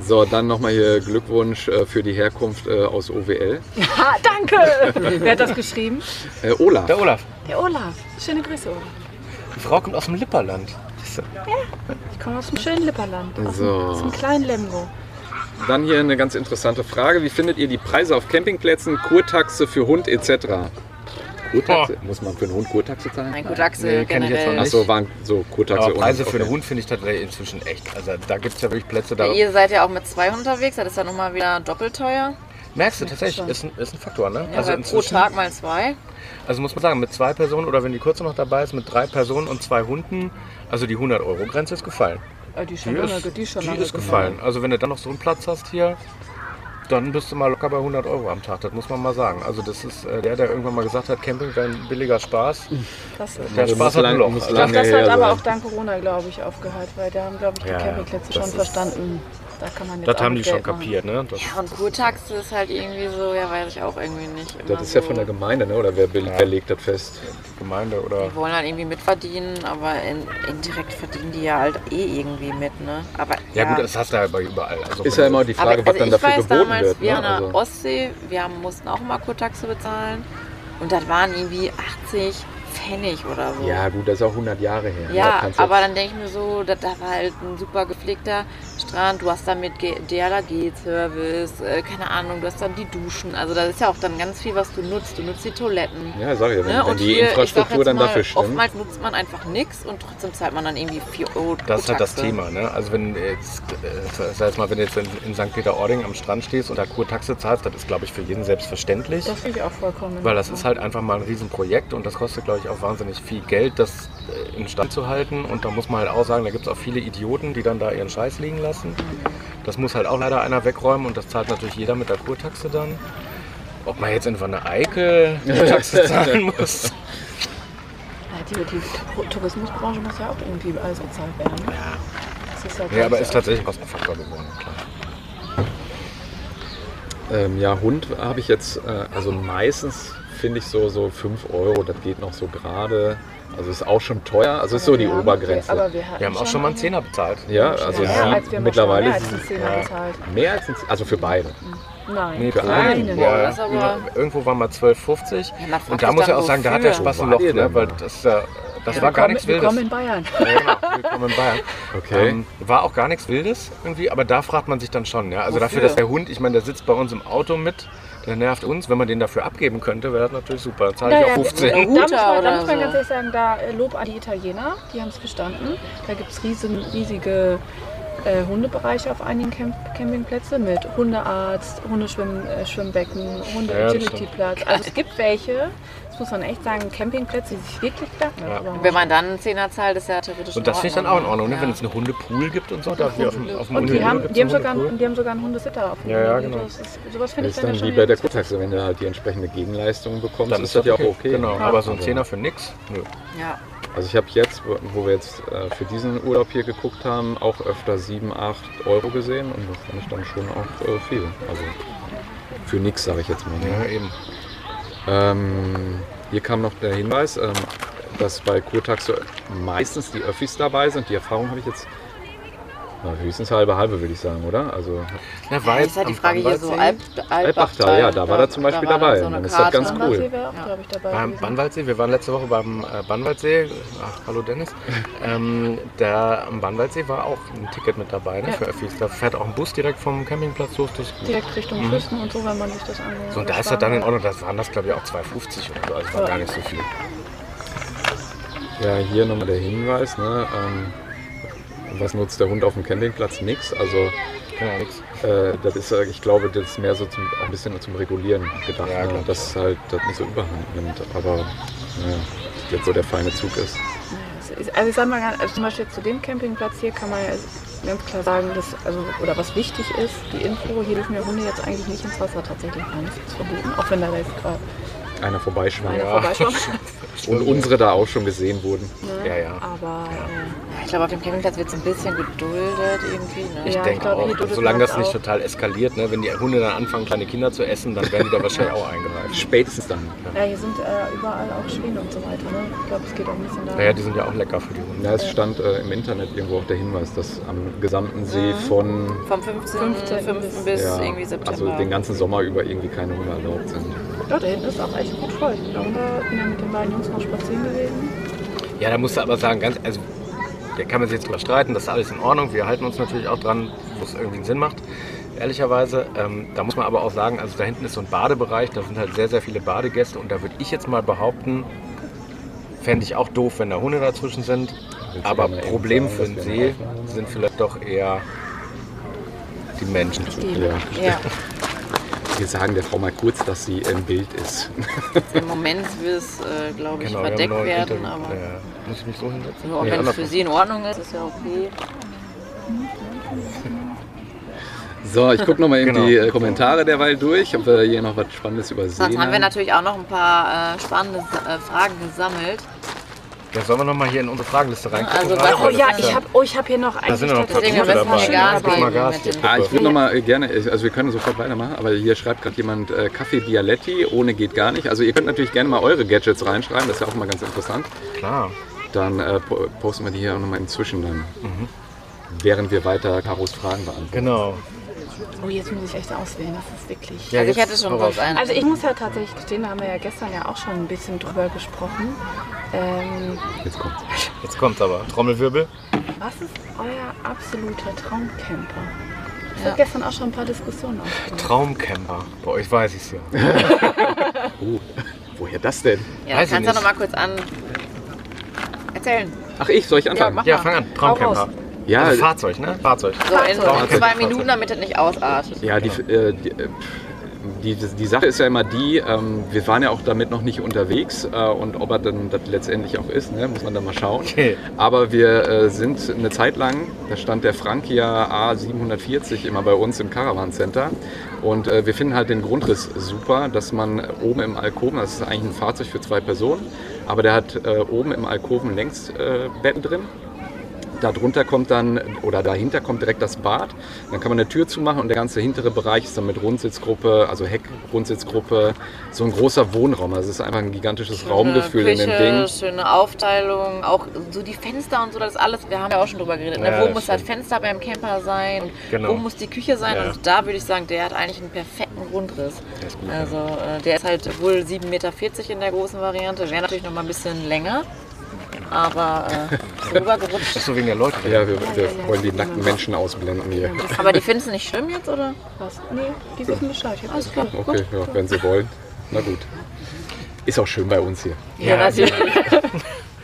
So, dann nochmal hier Glückwunsch äh, für die Herkunft äh, aus OWL. Ha, danke! Wer hat das geschrieben? Äh, Olaf. Der Olaf, Der Olaf. Schöne Grüße, Olaf. die Frau kommt aus dem Lipperland. Du? Ich komme aus dem schönen Lipperland. Aus, So. dem, aus dem kleinen Lemgo. Dann hier eine ganz interessante Frage. Wie findet ihr die Preise auf Campingplätzen, Kurtaxe für Hund etc.? Kurtaxe? Muss man für einen Hund Kurtaxe zahlen? Mein Kurtaxe Nee, kenn ich jetzt noch generell. nicht. Achso, waren so Kurtaxe. Aber Preise für okay. einen Hund finde ich tatsächlich inzwischen echt. Also da gibt es ja wirklich Plätze, da Ja, ihr seid ja auch mit zwei unterwegs, das ist ja nochmal wieder doppelt teuer. merkst du tatsächlich, ist ein, ist ein Faktor, ne? Ja, also pro Tag mal zwei. also muss man sagen, mit zwei Personen oder wenn die kurze noch dabei ist, mit drei Personen und zwei Hunden, also die 100 Euro Grenze ist gefallen. Äh, die, schon Die lange, ist, die ist gefallen. Also wenn du dann noch so einen Platz hast hier, dann bist du mal locker bei 100 Euro am Tag. Das muss man mal sagen. Also das ist äh, der, der irgendwann mal gesagt hat, Camping wäre ein billiger Spaß. Das, Der Spaß hat lang- Loch. muss das hat aber sein. auch dank Corona, glaube ich, aufgehört, weil da haben, glaube ich, die Ja, Campingplätze schon verstanden. Da kann man das haben die schon Geld machen. kapiert, ne? Das, Ja, und Kurtaxe ist halt irgendwie so, ja, weiß ich auch irgendwie nicht. Immer Das ist ja so. von der Gemeinde, ne? oder wer, be- wer legt das fest? die Gemeinde oder Die wollen halt irgendwie mitverdienen, aber in, indirekt verdienen die ja halt eh irgendwie mit, ne? Aber ja, gut, das hast du ja aber überall. Also Ist ja immer die Frage, aber, was also dann ich dafür weiß geboten damals, wird. wir Ne? an der Also, Ostsee, wir haben, mussten auch mal Kurtaxe bezahlen und das waren irgendwie 80 Pfennig oder so. ja, gut, das ist auch 100 Jahre her. Da Ja, aber dann denke ich mir so, da, da war halt ein super gepflegter Strand, du hast dann mit DLRG-Service, äh, keine Ahnung, du hast dann die Duschen, also das ist ja auch dann ganz viel, was du nutzt. Du nutzt die Toiletten. Ja, sag ich ja, wenn, Ne? wenn Und die hier, Infrastruktur jetzt dann mal, dafür stimmt. Oftmals nutzt man einfach nichts und trotzdem zahlt man dann irgendwie 4 Euro. Das ist halt das. Thema, ne? Also wenn jetzt, äh, sag jetzt mal, wenn du jetzt in, in St. Peter-Ording am Strand stehst und da Kurtaxe zahlst, das ist, glaube ich, für jeden selbstverständlich. Das finde ich auch vollkommen. Weil das ist halt einfach mal ein Riesenprojekt und das kostet, glaube ich, auch wahnsinnig viel Geld, das äh, in Stand zu halten. Und da muss man halt auch sagen, da gibt es auch viele Idioten, die dann da ihren Scheiß liegen lassen. Das muss halt auch leider einer wegräumen und das zahlt natürlich jeder mit der Kurtaxe dann. Ob man jetzt in Wanne Eickel die Taxe zahlen muss. Ja, die, die Tourismusbranche muss ja auch irgendwie alles bezahlt werden. Ja, Das ist ja, ja aber ist tatsächlich ein Kostenfaktor geworden, klar. Ähm, ja, Hund habe ich jetzt, äh, also meistens finde ich so, so 5 Euro, das geht noch so gerade. Also ist auch schon teuer, also ist so die Obergrenze. aber wir, hatten Wir haben auch schon mal einen eine- Zehner bezahlt. ja, also mehr, sie als, wir mittlerweile mehr als sind- einen Zehner ja. bezahlt. mehr als ein, also für beide. Nein, Nee, Für einen? einen. Ja, Das aber- irgendwo waren wir 12,50. Ja, man fragt und da sich muss dann, ich auch sagen, da hat der wofür? Spaß ein wart Loch, ihr ne? denn weil da? das, äh, das Ja, war gar nichts Wildes. Willkommen in Bayern. Ja, genau. Willkommen in Bayern. Okay. Ähm, war auch gar nichts Wildes irgendwie, aber da fragt man sich dann schon. Ja? Also Wofür? dafür, dass der Hund, ich meine, der sitzt bei uns im Auto mit, der nervt uns. Wenn man den dafür abgeben könnte, wäre das natürlich super. Da zahle ich auch ja, 15. Da muss man, da muss man ganz ehrlich sagen, da äh, Lob an die Italiener, die haben es verstanden. Da gibt es riesen, riesige äh, Hundebereiche auf einigen Camp Campingplätzen mit Hundearzt, Hundeschwimmbecken, äh, Hunde-Agility-Platz. also es gibt welche, das muss man echt sagen, Campingplätze, die sich wirklich klappen. Ja. Wenn man dann einen Zehner zahlt, ist ja theoretisch Und das finde ich dann auch in Ordnung, ne? Ja. wenn es einen Hundepool gibt und so. Da wie auf dem, auf dem Und die haben, die, sogar, Hundepool. die haben sogar einen Hundesitter auf dem Ja, ja, genau. Das ist, sowas finde ich dann, wie bei der Kurtaxe, wenn du halt die entsprechende Gegenleistung bekommst, Dann ist das ja auch okay. Genau, aber so ein Zehner für nix. Nö. Ja. Also ich habe jetzt, wo- wir jetzt äh, für diesen Urlaub hier geguckt haben, auch öfter 7, 8 Euro gesehen und das fand ich dann schon auch äh, viel. Also für nix, sage ich jetzt mal. Ne? Ja, eben. Ähm, hier kam noch der Hinweis, ähm, dass bei Kurtaxe meistens die Öffis dabei sind. Die Erfahrung habe ich jetzt na, höchstens halbe halbe, würde ich sagen, oder? Also Ja, war Das jetzt ist halt die Frage hier so. Alp, Albachtal, ja, da war er zum Beispiel war dann dabei. So Dann ist das ganz cool. Wäre auch, Ja. glaube ich, dabei. Beim. Bannwaldsee, wir waren letzte Woche beim äh, Bannwaldsee. Ach, hallo Dennis. ähm, der, am Bannwaldsee war auch ein Ticket mit dabei ne, Ja. für Öffis. Da fährt auch ein Bus direkt vom Campingplatz los. Gut. Direkt Richtung Mhm. Küsten und so, wenn man sich das anschaut. So, und da ist er dann in Ordnung. Das waren das, glaube ich, auch 2,50 oder so. Also war Ja. gar nicht so viel. Ja, hier nochmal der Hinweis, ne? Ähm, was nutzt der Hund auf dem Campingplatz? Nix. Also ja nichts. äh, das ist, äh, ich glaube, das ist mehr so zum, auch ein bisschen zum Regulieren gedacht, Ja, ne? dass halt das nicht so überhand nimmt. Aber ja, jetzt so der feine Zug ist. Also ich sag mal, also zum Beispiel zu dem Campingplatz hier kann man ja ganz klar sagen, dass, also, oder was wichtig ist, die Info, hier dürfen ja Hunde jetzt eigentlich nicht ins Wasser tatsächlich rein. Das ist verboten, auch wenn da jetzt gerade Einer vorbeischwimmt. einer Ja. vorbeischwimmt. Und unsere da auch schon gesehen wurden. Ne? Ja, ja. Aber äh, Ich glaube, auf dem Campingplatz wird es ein bisschen geduldet irgendwie. Ne? Ich Ja, ich denke glaube, hier auch, duldet solange man das nicht auch. total eskaliert, ne, wenn die Hunde dann anfangen, kleine Kinder zu essen, dann werden die da wahrscheinlich auch eingreifen. Spätestens dann. ja, hier sind äh, überall auch Schwäne und so weiter. Ne? Ich glaube, es geht auch ein bisschen da. Naja, die sind ja auch lecker für die Hunde. Ja, es stand äh, im Internet irgendwo auch der Hinweis, dass am gesamten See von Vom 15. 15. 15. bis ja, irgendwie September. also den ganzen Sommer über irgendwie keine Hunde erlaubt sind. Ja, da hinten ist auch echt gut voll. Darunter bin ja mit den beiden Jungs noch spazieren gewesen. Ja, da musst du aber sagen, ganz, also da kann man sich jetzt drüber streiten, das ist alles in Ordnung. Wir halten uns natürlich auch dran, wo es irgendwie einen Sinn macht. Ehrlicherweise, ähm, da muss man aber auch sagen, also da hinten ist so ein Badebereich, da sind halt sehr, sehr viele Badegäste und da würde ich jetzt mal behaupten, fände ich auch doof, wenn da Hunde dazwischen sind. Aber Problem sagen, für den See sind vielleicht doch eher die Menschen. Ja. ja, Wir sagen der Frau mal kurz, dass sie im Bild ist. im Moment will es, äh, glaube ich, Genau, verdeckt werden. Interview. Aber Ja, muss ich mich so hinsetzen? nur Nee, wenn es für. Sie in Ordnung ist, ist ja okay. So, ich gucke nochmal eben Genau. die äh, Kommentare derweil durch, ob wir hier noch was Spannendes übersehen Sonst haben wir natürlich auch noch ein paar äh, spannende äh, Fragen gesammelt. Ja, sollen wir nochmal hier in unsere Fragenliste reingucken? Also, gerade? Oh ja, ich habe oh, ich hab hier noch Da eigentlich sind ja noch ein paar Deswegen, gute dabei. Gas Gib mal geben Gas Ah, ich würde nochmal gerne, also wir können sofort weitermachen, aber hier schreibt gerade jemand äh, Kaffee Bialetti, ohne geht gar nicht. Also ihr könnt natürlich gerne mal eure Gadgets reinschreiben, das ist ja auch mal ganz interessant. Klar. Dann äh, po- posten wir die hier auch nochmal inzwischen dann. Mhm. Während wir weiter Karos Fragen beantworten. Genau. Oh, jetzt muss ich echt auswählen. Das ist wirklich. Ja, Also ich hätte schon sonst einen. Also ich muss ja tatsächlich gestehen, da haben wir ja gestern ja auch schon ein bisschen drüber gesprochen. Ähm, Jetzt kommt's. Jetzt kommt's aber. Trommelwirbel. was ist euer absoluter Traumcamper? Ich Ja. habe gestern auch schon ein paar Diskussionen aufgemacht. Traumcamper. Bei euch weiß ich's ja. Oh, woher das denn? ja, weiß ich kannst du nicht. noch mal kurz an erzählen. Ach ich, soll ich anfangen? mach Ja, mal. fang an. Traumcamper. Ja, Also Fahrzeug, ne? Fahrzeug. So in Fahrzeug. zwei Fahrzeug. Minuten, damit es nicht ausartet. Ja, die, äh, die, äh, die, die Sache ist ja immer die, ähm, wir waren ja auch damit noch nicht unterwegs äh, und ob er dann das letztendlich auch ist, ne, muss man dann mal schauen. Okay. Aber wir äh, sind eine Zeit lang, da stand der Frankia A740 immer bei uns im Caravan Center und äh, wir finden halt den Grundriss super, dass man oben im Alkoven, das ist eigentlich ein Fahrzeug für zwei Personen, aber der hat äh, oben im Alkoven Längsbetten äh, Betten drin Darunter kommt dann, oder dahinter kommt direkt das Bad. Dann kann man eine Tür zumachen und der ganze hintere Bereich ist dann mit Rundsitzgruppe, also Heck-Rundsitzgruppe, so ein großer Wohnraum. Also es ist einfach ein gigantisches Raumgefühl Schöne in dem Küche, Ding. Schöne Aufteilung, auch so die Fenster und so, das alles. Wir haben ja auch schon drüber geredet. Ne? Ja, Wo das muss das stimmt. Fenster beim Camper sein? Und Genau. Wo muss die Küche sein? Ja. Und da würde ich sagen, der hat eigentlich einen perfekten Grundriss. Der ist gut, also äh, der ist halt wohl 7,40 Meter in der großen Variante. Wäre natürlich noch mal ein bisschen länger. Aber äh, rübergerutscht. Das ist so wegen der Leute. Ja, wir, wir ja, ja. wollen die nackten Menschen ausblenden hier. Aber die finden es nicht schlimm jetzt, oder? Was? Nee, die wissen Bescheid. Alles klar. Okay, ja, wenn sie wollen. Na gut. Ist auch schön bei uns hier. Ja, natürlich.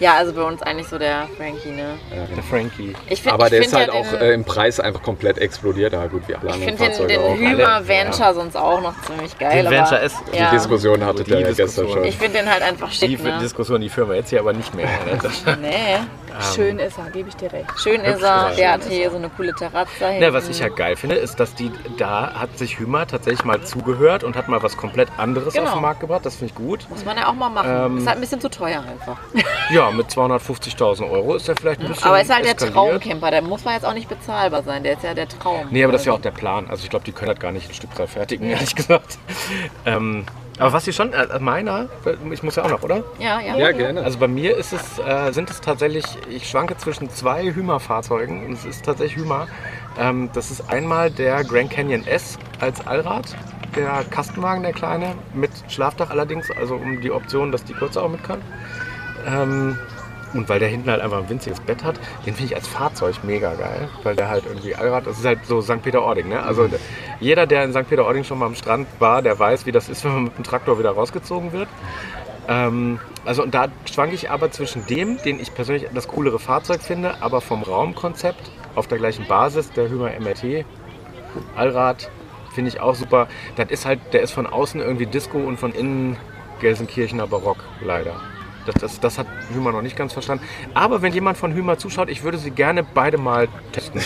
Ja, also bei uns eigentlich so der Frankie, ne? Der Frankie. Ich find, Aber ich der ist halt ja auch den, äh, im Preis einfach komplett explodiert. Ja gut, wie alle Ich anderen finde den, Fahrzeuge den auch. Hymer Venture sonst auch noch ziemlich geil. Den Venture die ja, Die Diskussion hattet Die ihr ja gestern schon. Ich finde den halt einfach Die schick, ne? Diskussion, die führen wir jetzt hier aber nicht mehr. Ne? Nee, Schön ist er, gebe ich dir recht. schön ist er. er. Der hat hier so eine coole Terrazze hinten. Ja, was ich ja geil finde, ist, dass die da hat sich Hümer tatsächlich mal zugehört und hat mal was komplett anderes Genau. auf den Markt gebracht. Das finde ich gut. Muss man ja auch mal machen. Ähm, ist halt ein bisschen zu teuer einfach. Ja, mit 250.000 Euro ist der vielleicht ein bisschen Aber ist halt der eskaliert. Traumcamper. Der muss man jetzt auch nicht bezahlbar sein. Der ist ja der Traum. Nee, aber das ist ja auch der Plan. Also ich glaube, die können das gar nicht in Stückzahl fertigen, ehrlich gesagt. Ähm, aber was sie schon, äh, meiner, ich muss ja auch noch, oder? Ja, ja. Ja, gerne. Also bei mir ist es, äh, sind es tatsächlich, ich schwanke zwischen zwei Hümer-Fahrzeugen und es ist tatsächlich Hümer. Ähm, das ist einmal der Grand Canyon S als Allrad, der Kastenwagen, der kleine, mit Schlafdach allerdings, also um die Option, dass die kurze auch mit kann. Ähm, und weil der hinten halt einfach ein winziges Bett hat, den finde ich als Fahrzeug mega geil, weil der halt irgendwie Allrad, das ist halt so St. Peter-Ording, ne? Also der, jeder, der in St. Peter-Ording schon mal am Strand war, der weiß, wie das ist, wenn man mit dem Traktor wieder rausgezogen wird. Ähm, also und da schwanke ich aber zwischen dem, den ich persönlich das coolere Fahrzeug finde, aber vom Raumkonzept auf der gleichen Basis, der Hümer MRT, Allrad, finde ich auch super. Das ist halt, der ist von außen irgendwie Disco und von innen Gelsenkirchener Barock, leider. Das, das, das hat Hümer noch nicht ganz verstanden. Aber wenn jemand von Hümer zuschaut, ich würde sie gerne beide mal testen.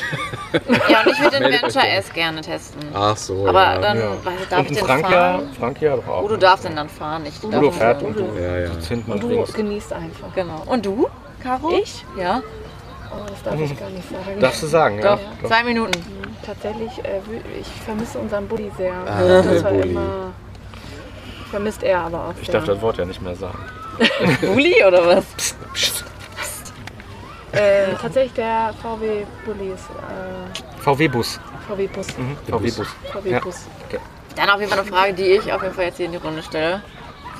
Ja, und ich würde den Venture gerne. S gerne testen. Ach so, Aber ja. dann, Ja. weiß ich, darf und ich den Frank ja, fahren? Frank ja doch auch. Oh, du darfst den dann fahren. Ich darf Udo ihn fährt und du ja, ja. hinten Und du genießt einfach. Genau. Und du, Caro? Ich? Ja. Oh, das darf ich gar nicht sagen. Darfst du sagen, ja? Doch, zwei Minuten. Tatsächlich, äh, ich vermisse unseren Bulli sehr. Ah, das war Bulli. immer. Vermisst er aber auch Ich sehr. darf das Wort ja nicht mehr sagen. Bulli oder was? äh, tatsächlich der VW Bulli ist äh, VW-Bus. VW Bus. Mhm. VW-Bus. VW Ja. Bus. Dann auf jeden Fall eine Frage, die ich auf jeden Fall jetzt hier in die Runde stelle.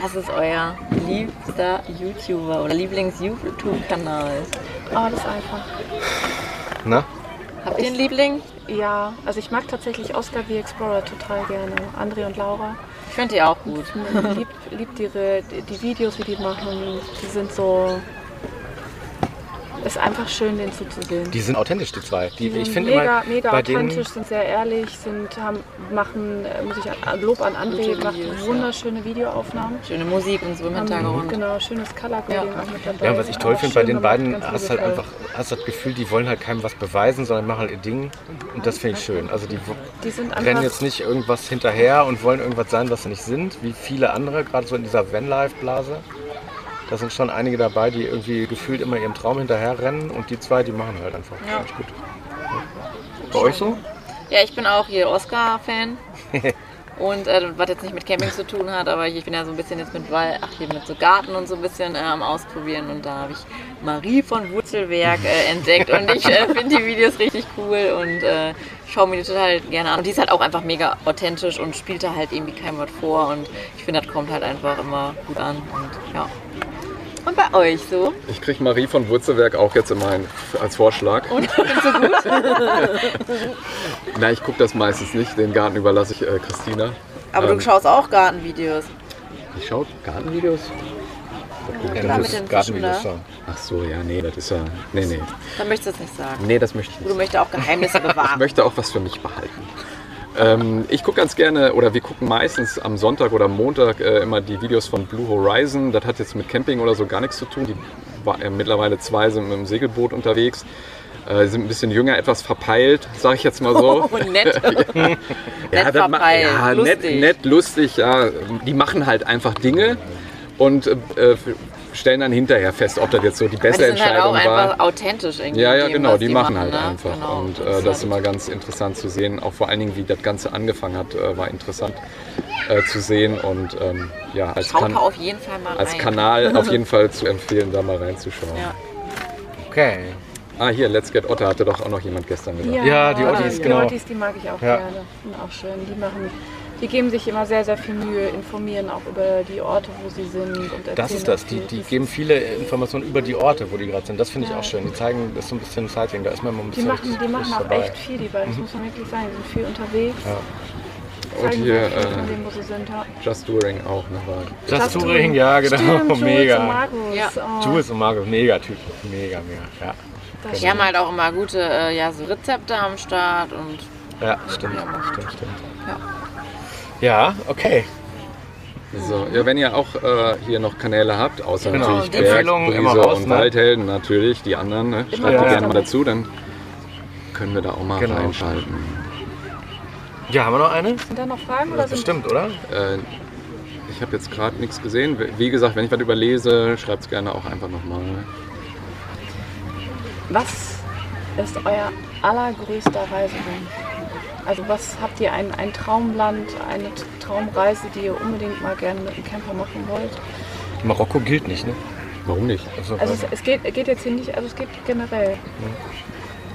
Was ist euer liebster YouTuber oder Lieblings-YouTube-Kanal? Oh, das ist einfach. Na? Habt ihr einen Liebling? Ja, also ich mag tatsächlich Oscar the Explorer total gerne. André und Laura. Finde die auch gut. Ich lieb, lieb ihre, die Videos, wie die machen. Die sind so. Ist einfach schön, denen zuzusehen. Die sind authentisch, die zwei. Die, Die ich sind finde mega, immer, mega denen, authentisch, sind sehr ehrlich, sind, haben, machen, äh, muss ich an, Lob an André, macht wunderschöne Videoaufnahmen. Schöne Musik und so im Hintergrund. genau, schönes Color Ja. auch mit dabei. ja, und was ich toll finde, bei den beiden hast halt liebevoll. einfach, hast das Gefühl, die wollen halt keinem was beweisen, sondern machen halt ihr Ding. Und das finde ich schön. Also die Die sind rennen jetzt nicht irgendwas hinterher und wollen irgendwas sein, was sie nicht sind, wie viele andere, gerade so in dieser Vanlife-Blase. Da sind schon einige dabei, die irgendwie gefühlt immer ihrem Traum hinterher rennen und die zwei, die machen halt einfach. Ja. Ich gut. Bei euch so? Ja, ich bin auch hier Oscar-Fan. Und äh, was jetzt nicht mit Camping zu tun hat, aber ich bin ja so ein bisschen jetzt mit Wall, ach hier mit so Garten und so ein bisschen äh, am Ausprobieren und da habe ich Marie von Wurzelwerk äh, entdeckt und ich äh, finde die Videos richtig cool und äh, schaue mir die total gerne an. Und die ist halt auch einfach mega authentisch und spielt da halt irgendwie kein Wort vor und ich finde, das kommt halt einfach immer gut an und ja. Und bei euch so? Ich kriege Marie von Wurzelwerk auch jetzt immer ein, als Vorschlag. Und findest du gut? Na, ich gucke das meistens nicht. Den Garten überlasse ich äh, Christina. Aber Ähm, du schaust auch Gartenvideos. Ich schaue Gartenvideos? Ja, du mit den Gartenvideos da. schauen. Ach so, ja, nee, das ist ja. Nee, nee. Dann möchtest du es nicht sagen. Nee, das möchte ich Du nicht. möchtest auch Geheimnisse Ich bewahren. möchte auch was für mich behalten. Ähm, ich gucke ganz gerne, oder wir gucken meistens am Sonntag oder Montag äh, immer die Videos von Blue Horizon. Das hat jetzt mit Camping oder so gar nichts zu tun. Die war, äh, mittlerweile zwei sind mit dem Segelboot unterwegs. Äh, sind ein bisschen jünger, etwas verpeilt, sage ich jetzt mal so. Oh, nett. ja, nett verpeilt, ja, nett, lustig. nett, lustig, ja. Die machen halt einfach Dinge und äh, äh, stellen dann hinterher fest, ob das jetzt so die Die beste sind halt auch Entscheidung war. einfach authentisch irgendwie. Ja, ja, dem, genau, was die machen halt ne? einfach. Genau. Und Das äh, ist das ist halt- immer ganz interessant zu sehen. Auch vor allen Dingen, wie das Ganze angefangen hat, äh, war interessant äh, zu sehen. Und ähm, ja, als, kan auf jeden Fall mal als rein. Kanal auf jeden Fall zu empfehlen, da mal reinzuschauen. Ja. Okay. Ah, hier, Let's Get Otter hatte doch auch noch jemand gestern gesagt. Ja, die Ottis, die genau. Ottis, die mag ich auch Ja. gerne. Sind auch schön. Die machen, die geben sich immer sehr, sehr viel Mühe, informieren auch über die Orte, wo sie sind und erzählen Das ist das. Die, die geben viele Informationen über die Orte, wo die gerade sind. Das finde ich Ja. auch schön. Die zeigen, das ist so ein bisschen Sighting. Da ist man mal ein Die bisschen machen, die machen auch dabei. echt viel, die beiden. Das muss man wirklich sagen. Die sind viel unterwegs. Ja. Und zeigen hier, äh, von dem, wo sie sind. Ja. Just Touring auch, ne? War Just Touring, ja genau, Stimmt, Jules mega. Und Markus. Ja. Oh, Jules und Markus, mega Typ, mega, mega, ja. das Die haben halt auch immer gute äh, ja, so Rezepte am Start und Ja, stimmt, Ja, stimmt, stimmt. Ja. Ja, okay. So, ja, wenn ihr auch äh, hier noch Kanäle habt, außer Genau, natürlich die Berg, Brise raus, und ne? Waldhelden, natürlich, die anderen, ne? schreibt Ja. die gerne mal dazu, dann können wir da auch mal Genau. reinschalten. Ja, haben wir noch eine? Sind da noch Fragen oder sind Bestimmt, oder? Äh, ich habe jetzt gerade nichts gesehen. Wie gesagt, wenn ich was überlese, schreibt es gerne auch einfach nochmal. Was ist euer allergrößter Reisewunsch? Also was habt ihr ein, ein Traumland, eine Traumreise, die ihr unbedingt mal gerne mit dem Camper machen wollt? Marokko gilt nicht, ne? Warum nicht? Also, Also es, es geht, geht jetzt hier nicht, also es geht generell.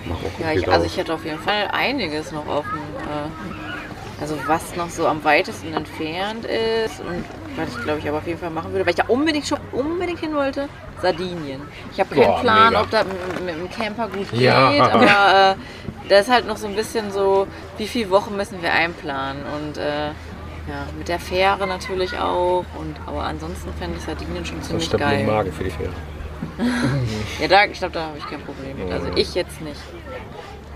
Marokko ja, geht ich, also auch. ich hätte auf jeden Fall einiges noch offen. Äh, also was noch so am weitesten entfernt ist und was ich glaube ich aber auf jeden Fall machen würde, weil ich da unbedingt schon unbedingt hin wollte, Sardinien. Ich habe keinen Boah, Plan, mega. ob das mit, mit dem Camper gut geht, Ja. aber äh, da ist halt noch so ein bisschen so, wie viele Wochen müssen wir einplanen und äh, ja, mit der Fähre natürlich auch und aber ansonsten fände ich Sardinien schon ziemlich stimmt geil. den Magen für die Fähre. Ja, da, ich glaube, da habe ich kein Problem mit. Also ich jetzt nicht.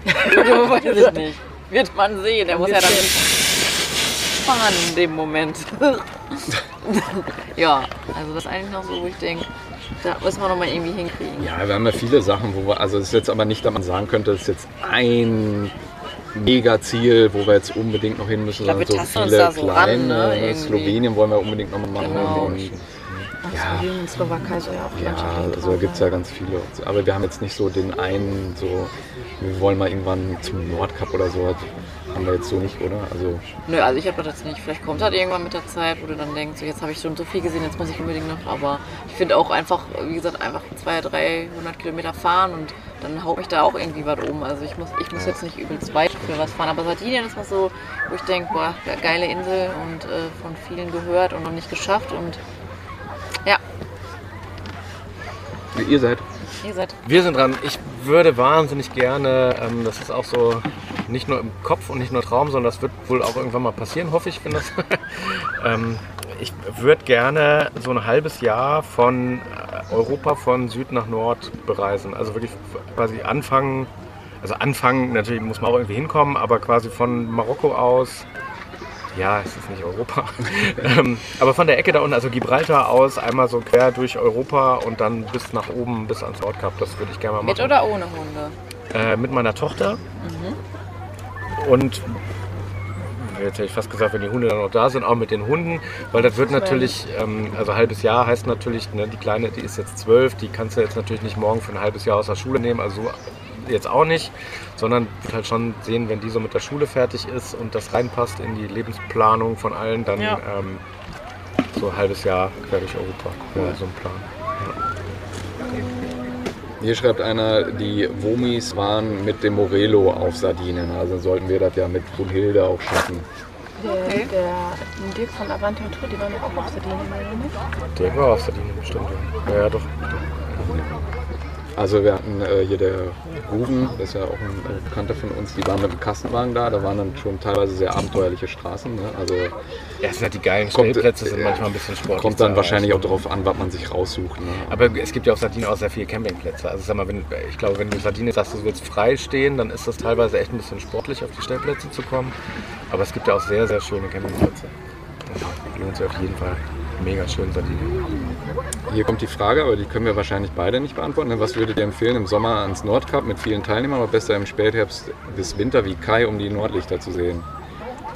Weiß ich nicht. Wird man sehen. Der muss ja dann nicht fahren in dem Moment. ja, also das ist eigentlich noch so, wo ich denke, da müssen wir noch mal irgendwie hinkriegen. Ja, wir haben ja viele Sachen, wo wir, also es ist jetzt aber nicht, dass man sagen könnte, das ist jetzt ein Mega-Ziel, wo wir jetzt unbedingt noch hin müssen, Ich glaub, sondern so viele so ran, kleine. ne, ne? irgendwie. Slowenien wollen wir unbedingt noch mal machen. Genau. Und, Ja. Slowenien Slowakei soll ja auch ja, also da gibt es ja ganz viele. Aber wir haben jetzt nicht so den einen, so, wir wollen mal irgendwann zum Nordkap oder so. Haben wir jetzt so nicht, oder? Also, Nö, also ich habe das nicht. Vielleicht kommt das irgendwann mit der Zeit, wo du dann denkst, so, jetzt habe ich schon so viel gesehen, jetzt muss ich unbedingt noch. Aber ich finde auch einfach, wie gesagt, einfach 200, 300 Kilometer fahren und dann haut mich da auch irgendwie was um. Also ich muss, ich muss jetzt nicht übelst weit für was fahren. Aber Sardinien ist was so, wo ich denke, boah, geile Insel und äh, von vielen gehört und noch nicht geschafft. Und ja, ihr seid. Ihr seid Wir sind dran. Ich würde wahnsinnig gerne, ähm, das ist auch so nicht nur im Kopf und nicht nur Traum, sondern das wird wohl auch irgendwann mal passieren, hoffe ich, wenn das. ähm, ich würde gerne so ein halbes Jahr von äh, Europa von Süd nach Nord bereisen. Also wirklich quasi anfangen, also anfangen, natürlich muss man auch irgendwie hinkommen, aber quasi von Marokko aus. Ja, es ist nicht Europa. ähm, aber von der Ecke da unten, also Gibraltar aus, einmal so quer durch Europa und dann bis nach oben, bis ans Nordkap. Das würde ich gerne mal machen mit oder ohne Hunde? äh, mit meiner Tochter. Und jetzt hätte ich fast gesagt, wenn die Hunde dann noch da sind, auch mit den Hunden, weil das wird natürlich, ähm, also halbes Jahr heißt natürlich, ne, die Kleine, die ist jetzt zwölf, die kannst du jetzt natürlich nicht morgen für ein halbes Jahr aus der Schule nehmen, also so jetzt auch nicht, sondern wird halt schon sehen, wenn die so mit der Schule fertig ist und das reinpasst in die Lebensplanung von allen, dann Ja. ähm, so ein halbes Jahr quer durch Europa wäre so ein Plan. Hier schreibt einer, die Womis waren mit dem Morelo auf Sardinien. Also sollten wir das ja mit Brunhilde auch schaffen. Der, Okay. der Dirk von Avanti und Tour, die waren doch auch auf Sardinien, oder nicht? Der war auf Sardinien bestimmt. Ja, ja doch. Also wir hatten äh, hier der Ruben, das ist ja auch ein Bekannter von uns, die waren mit dem Kastenwagen da. Da waren dann schon teilweise sehr abenteuerliche Straßen. Ne? Also Ja, sind halt die geilen Kommt, Stellplätze, sind äh, manchmal ein bisschen sportlich. kommt dann wahrscheinlich auch darauf an, was man sich raussucht. Ne? Aber es gibt ja auf Sardinien auch sehr viele Campingplätze. Also sag mal, wenn, ich glaube, wenn du Sardinien sagst, du willst frei stehen, dann ist das teilweise echt ein bisschen sportlich, auf die Stellplätze zu kommen. Aber es gibt ja auch sehr, sehr schöne Campingplätze. Also lohnt sich auf jeden Fall. Mega schön Sardinien. Hier kommt die Frage, aber die können wir wahrscheinlich beide nicht beantworten. ne? Was würdet ihr empfehlen im Sommer ans Nordkap mit vielen Teilnehmern, aber besser im Spätherbst bis Winter wie Kai, um die Nordlichter zu sehen?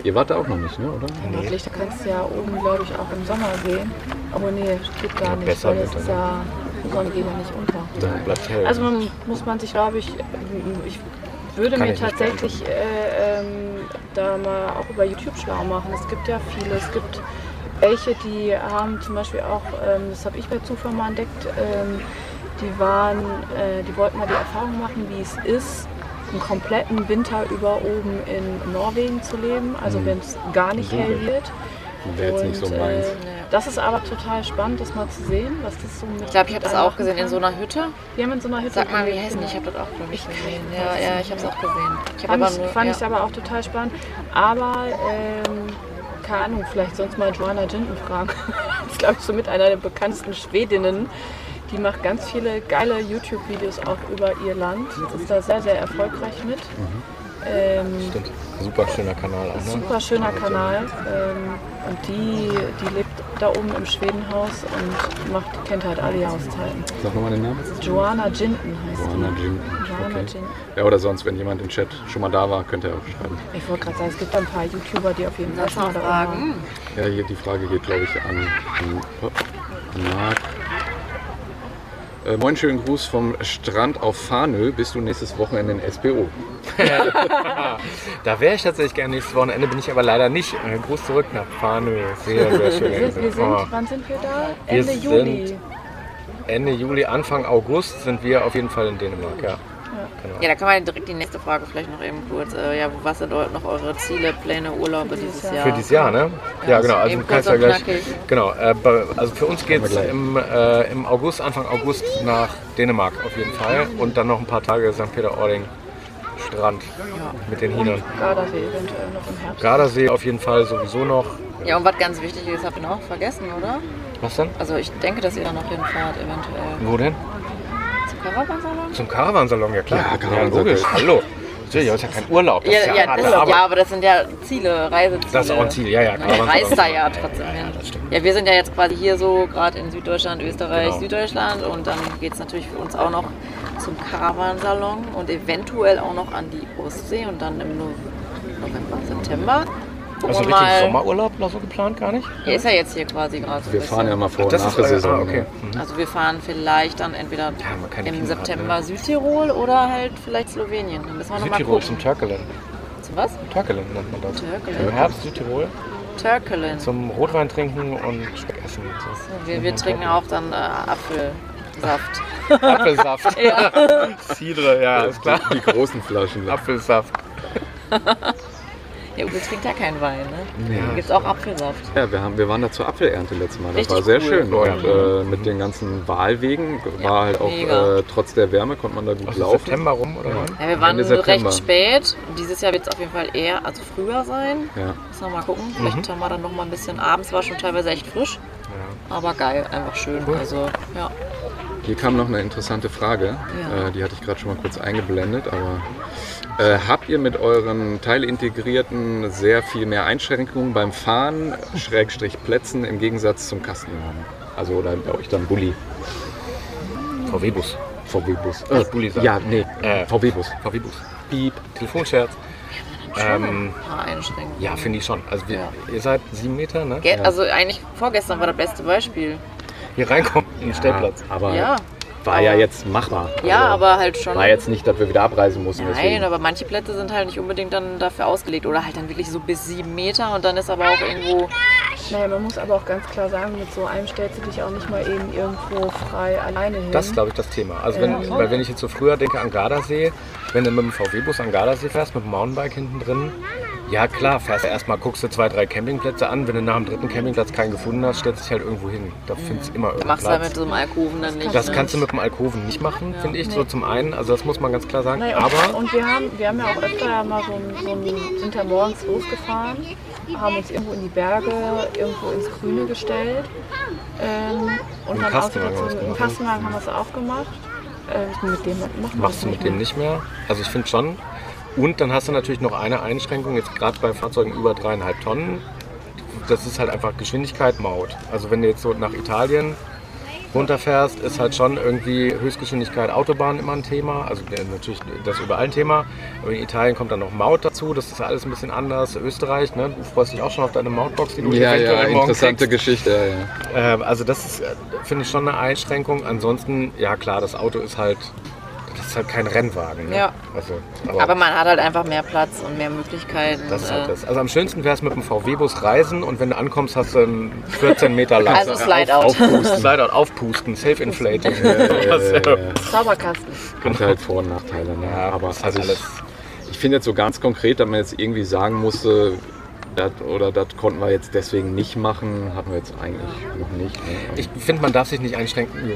Ihr wart da auch noch nicht, ne? oder? Nordlichter kannst du ja oben, glaube ich, auch im Sommer sehen. Aber nee, geht gar Ja, nicht, besser weil es ist ja, die Sonne geht ja nicht unter. Dann bleibt hell. Also man muss man sich, glaube ich, ich würde Kann mir tatsächlich äh, ähm, da mal auch über YouTube schlau machen. Es gibt ja viele. Es gibt welche, die haben zum Beispiel auch, ähm, das habe ich bei Zufall mal entdeckt, ähm, die waren, äh, die wollten mal die Erfahrung machen, wie es ist, einen kompletten Winter über oben in Norwegen zu leben, also wenn es gar nicht hell wird. Wäre jetzt nicht so Und, meins. Äh, das ist aber total spannend, das mal zu sehen, was das so mit Ich glaube, ich habe das auch gesehen in so einer Hütte. Wir haben in so einer Hütte. Sag mal, wie heißen die? Ich genau. habe das auch, glaube ich, gesehen. Ja, ja, ich habe es auch gesehen. Ich Fand, nur, fand ja. ich aber auch total spannend. Aber, ähm, keine Ahnung, vielleicht sonst mal Joanna Jinten fragen. das ist, glaube ich, so mit einer der bekanntesten Schwedinnen. Die macht ganz viele geile YouTube-Videos auch über ihr Land. Ist da sehr, sehr erfolgreich mit. Ähm, Stimmt. Super schöner Kanal auch, ne? super schöner Kanal. Ähm, und die, die lebt da oben im Schwedenhaus und macht, kennt halt alle Jahreszeiten. Sag nochmal den Namen. Joanna Jinten heißt Joanna die. Joanna Okay. Ja, oder sonst, wenn jemand im Chat schon mal da war, könnt ihr auch schreiben. Ich wollte gerade sagen, es gibt ein paar YouTuber, die auf jeden Fall schon mal fragen. Ja, hier die Frage geht, glaube ich, an, an, an Marc. Äh, moin, schönen Gruß vom Strand auf Farnö. Bist du nächstes Wochenende in SBO? Da wäre ich tatsächlich gerne nächstes Wochenende, bin ich aber leider nicht. Äh, Gruß zurück nach Fanö. Sehr, sehr schön. Wir, wir sind, Oh. wann sind wir da? Wir Ende sind- Juli. Ende Juli, Anfang August sind wir auf jeden Fall in Dänemark, ja. Ja, da kann man direkt die nächste Frage vielleicht noch eben kurz. Äh, ja, was sind noch eure Ziele, Pläne, Urlaube dieses Jahr? Für dieses Jahr, ne? Ja, genau. Also du kannst ja gleich. knackig. Genau. Äh, also für uns geht es im, äh, im August, Anfang August nach Dänemark auf jeden Fall. Und dann noch ein paar Tage St. Peter-Ording Strand mit den Hinern. Gardasee eventuell noch im Herbst. Gardasee auf jeden Fall sowieso noch. Ja, und was ganz wichtig ist, habt ihr noch vergessen, oder? Was denn? Also ich denke, dass ihr da noch hinfahrt, eventuell. Wo denn? Zum Caravansalon? Zum Caravansalon, ja klar. Ja, Caravansalon. logisch. Hallo. Das ist ja kein Urlaub. Das Ja, ist ja, ja, Arbeit. ja, aber das sind ja Ziele, Reiseziele. Das ist auch ein Ziel, ja, ja. Man Caravansalon. reist da ja trotzdem hin. Ja, das stimmt. Ja, wir sind ja jetzt quasi hier so gerade in Süddeutschland, Österreich, Genau. Süddeutschland und dann geht es natürlich für uns auch noch zum Caravansalon und eventuell auch noch an die Ostsee und dann im No- November, September. Also richtig mal. Sommerurlaub noch so geplant gar nicht? Ja, ist ja jetzt hier quasi gerade so Wir fahren ja mal vor und Das nach ist der euer- Saison. ah, okay. ne? Mhm. Also wir fahren vielleicht dann entweder keine im September ne? Südtirol oder halt vielleicht Slowenien. Dann müssen wir nochmal Südtirol gucken. zum Türkelen. Zum was? Türkelen nennt man das. Türkelen. Im Herbst Südtirol Türkelen. zum Rotwein trinken und Speck essen. und So. Wir, wir trinken auch dann äh, Apfelsaft. Apfelsaft. Cidre, ja, ist klar. Die großen Flaschen. Apfelsaft. Ja, Uwe trinkt ja keinen Wein, ne? Ja. Da gibt es auch Apfelsaft. Ja, wir, haben, wir waren da zur Apfelernte letztes Mal. Das Richtig war sehr cool. schön. Ja. Und äh, mit den ganzen Wahlwegen war halt auch, äh, trotz der Wärme konnte man da gut Also laufen. September rum oder wann? Ja, wir waren Ende September. recht spät. Dieses Jahr wird es auf jeden Fall eher, also früher sein. Ja. Müssen wir mal gucken. Vielleicht haben wir dann noch mal ein bisschen abends, war schon teilweise echt frisch. Aber geil, einfach schön. Also, ja. Hier kam noch eine interessante Frage. Ja. Äh, die hatte ich gerade schon mal kurz eingeblendet. Aber äh, habt ihr mit euren Teilintegrierten sehr viel mehr Einschränkungen beim Fahren, Schrägstrich Plätzen im Gegensatz zum Kastenwagen? Also oder bei euch dann Bulli, VW-Bus. VW-Bus. Äh, Bulli sagen. ja, nee, Äh. VW-Bus. VW-Bus. Piep. Telefonscherz. Ähm, Ein paar Einschränkungen. ja, finde ich schon. Also wir, Ja. ihr seid sieben Meter, ne? Ge- Also eigentlich vorgestern war das beste Beispiel. Hier reinkommen in den Stellplatz. Aber Ja. War ja jetzt machbar. Ja, Also, aber halt schon. War jetzt nicht, dass wir wieder abreisen mussten. Nein, deswegen. aber manche Plätze sind halt nicht unbedingt dann dafür ausgelegt. Oder halt dann wirklich so bis sieben Meter und dann ist aber auch irgendwo. Naja, man muss aber auch ganz klar sagen, mit so einem stellst du dich auch nicht mal eben irgendwo frei alleine hin. Das ist, glaube ich, das Thema. Also wenn, Ja. weil wenn ich jetzt so früher denke an Gardasee, wenn du mit dem VW-Bus an Gardasee fährst, mit dem Mountainbike hinten drin, ja klar, fährst du erstmal, guckst du zwei, drei Campingplätze an, wenn du nach dem dritten Campingplatz keinen gefunden hast, stellst du dich halt irgendwo hin. Da findest du immer irgendeinen machst du halt mit so einem Alkoven dann nicht. Das ne? kannst du mit dem Alkoven nicht machen, finde ich, so zum einen. Also das muss man ganz klar sagen. Naja, und, Aber und wir haben, wir haben ja auch öfter ja mal so ein, so ein, sind ja morgens losgefahren, haben uns irgendwo in die Berge, irgendwo ins Grüne gestellt. Ähm, und Im dann Kastenwagen auch haben wir das so, im gemacht. Kastenwagen haben wir es auch gemacht. Äh, mit dem machen machst du mit nicht dem mehr. nicht mehr. Also ich finde schon. Und dann hast du natürlich noch eine Einschränkung, jetzt gerade bei Fahrzeugen über dreieinhalb Tonnen. Das ist halt einfach Geschwindigkeit, Maut. Also wenn du jetzt so nach Italien runterfährst, ist halt schon irgendwie Höchstgeschwindigkeit Autobahn immer ein Thema. Also äh, natürlich das überall ein Thema. Aber in Italien kommt dann noch Maut dazu. Das ist alles ein bisschen anders. Österreich, ne? du freust dich auch schon auf deine Mautbox, die du Ja, eventuell ja, interessante kriegst. Geschichte. Ja, ja. Ähm, also das ist, äh, finde ich, schon eine Einschränkung. Ansonsten, ja klar, das Auto ist halt, das ist halt kein Rennwagen. Ne? Ja. Also, Aber man hat halt einfach mehr Platz und mehr Möglichkeiten. das ist halt äh, das. Also am schönsten wäre es mit dem VW-Bus reisen und wenn du ankommst, hast du einen 14 Meter lang. Also Slideout. Aufpusten. Slideout, aufpusten, self-inflating. Das, äh, Zauberkasten. Hat halt Vor- und Nachteile. Ne? Ja, aber ist halt also ich, alles. ich finde jetzt so ganz konkret, dass man jetzt irgendwie sagen musste, Das, oder das konnten wir jetzt deswegen nicht machen, hatten wir jetzt eigentlich noch nicht. Ne? Ich finde, man darf sich nicht einschränken. Ja.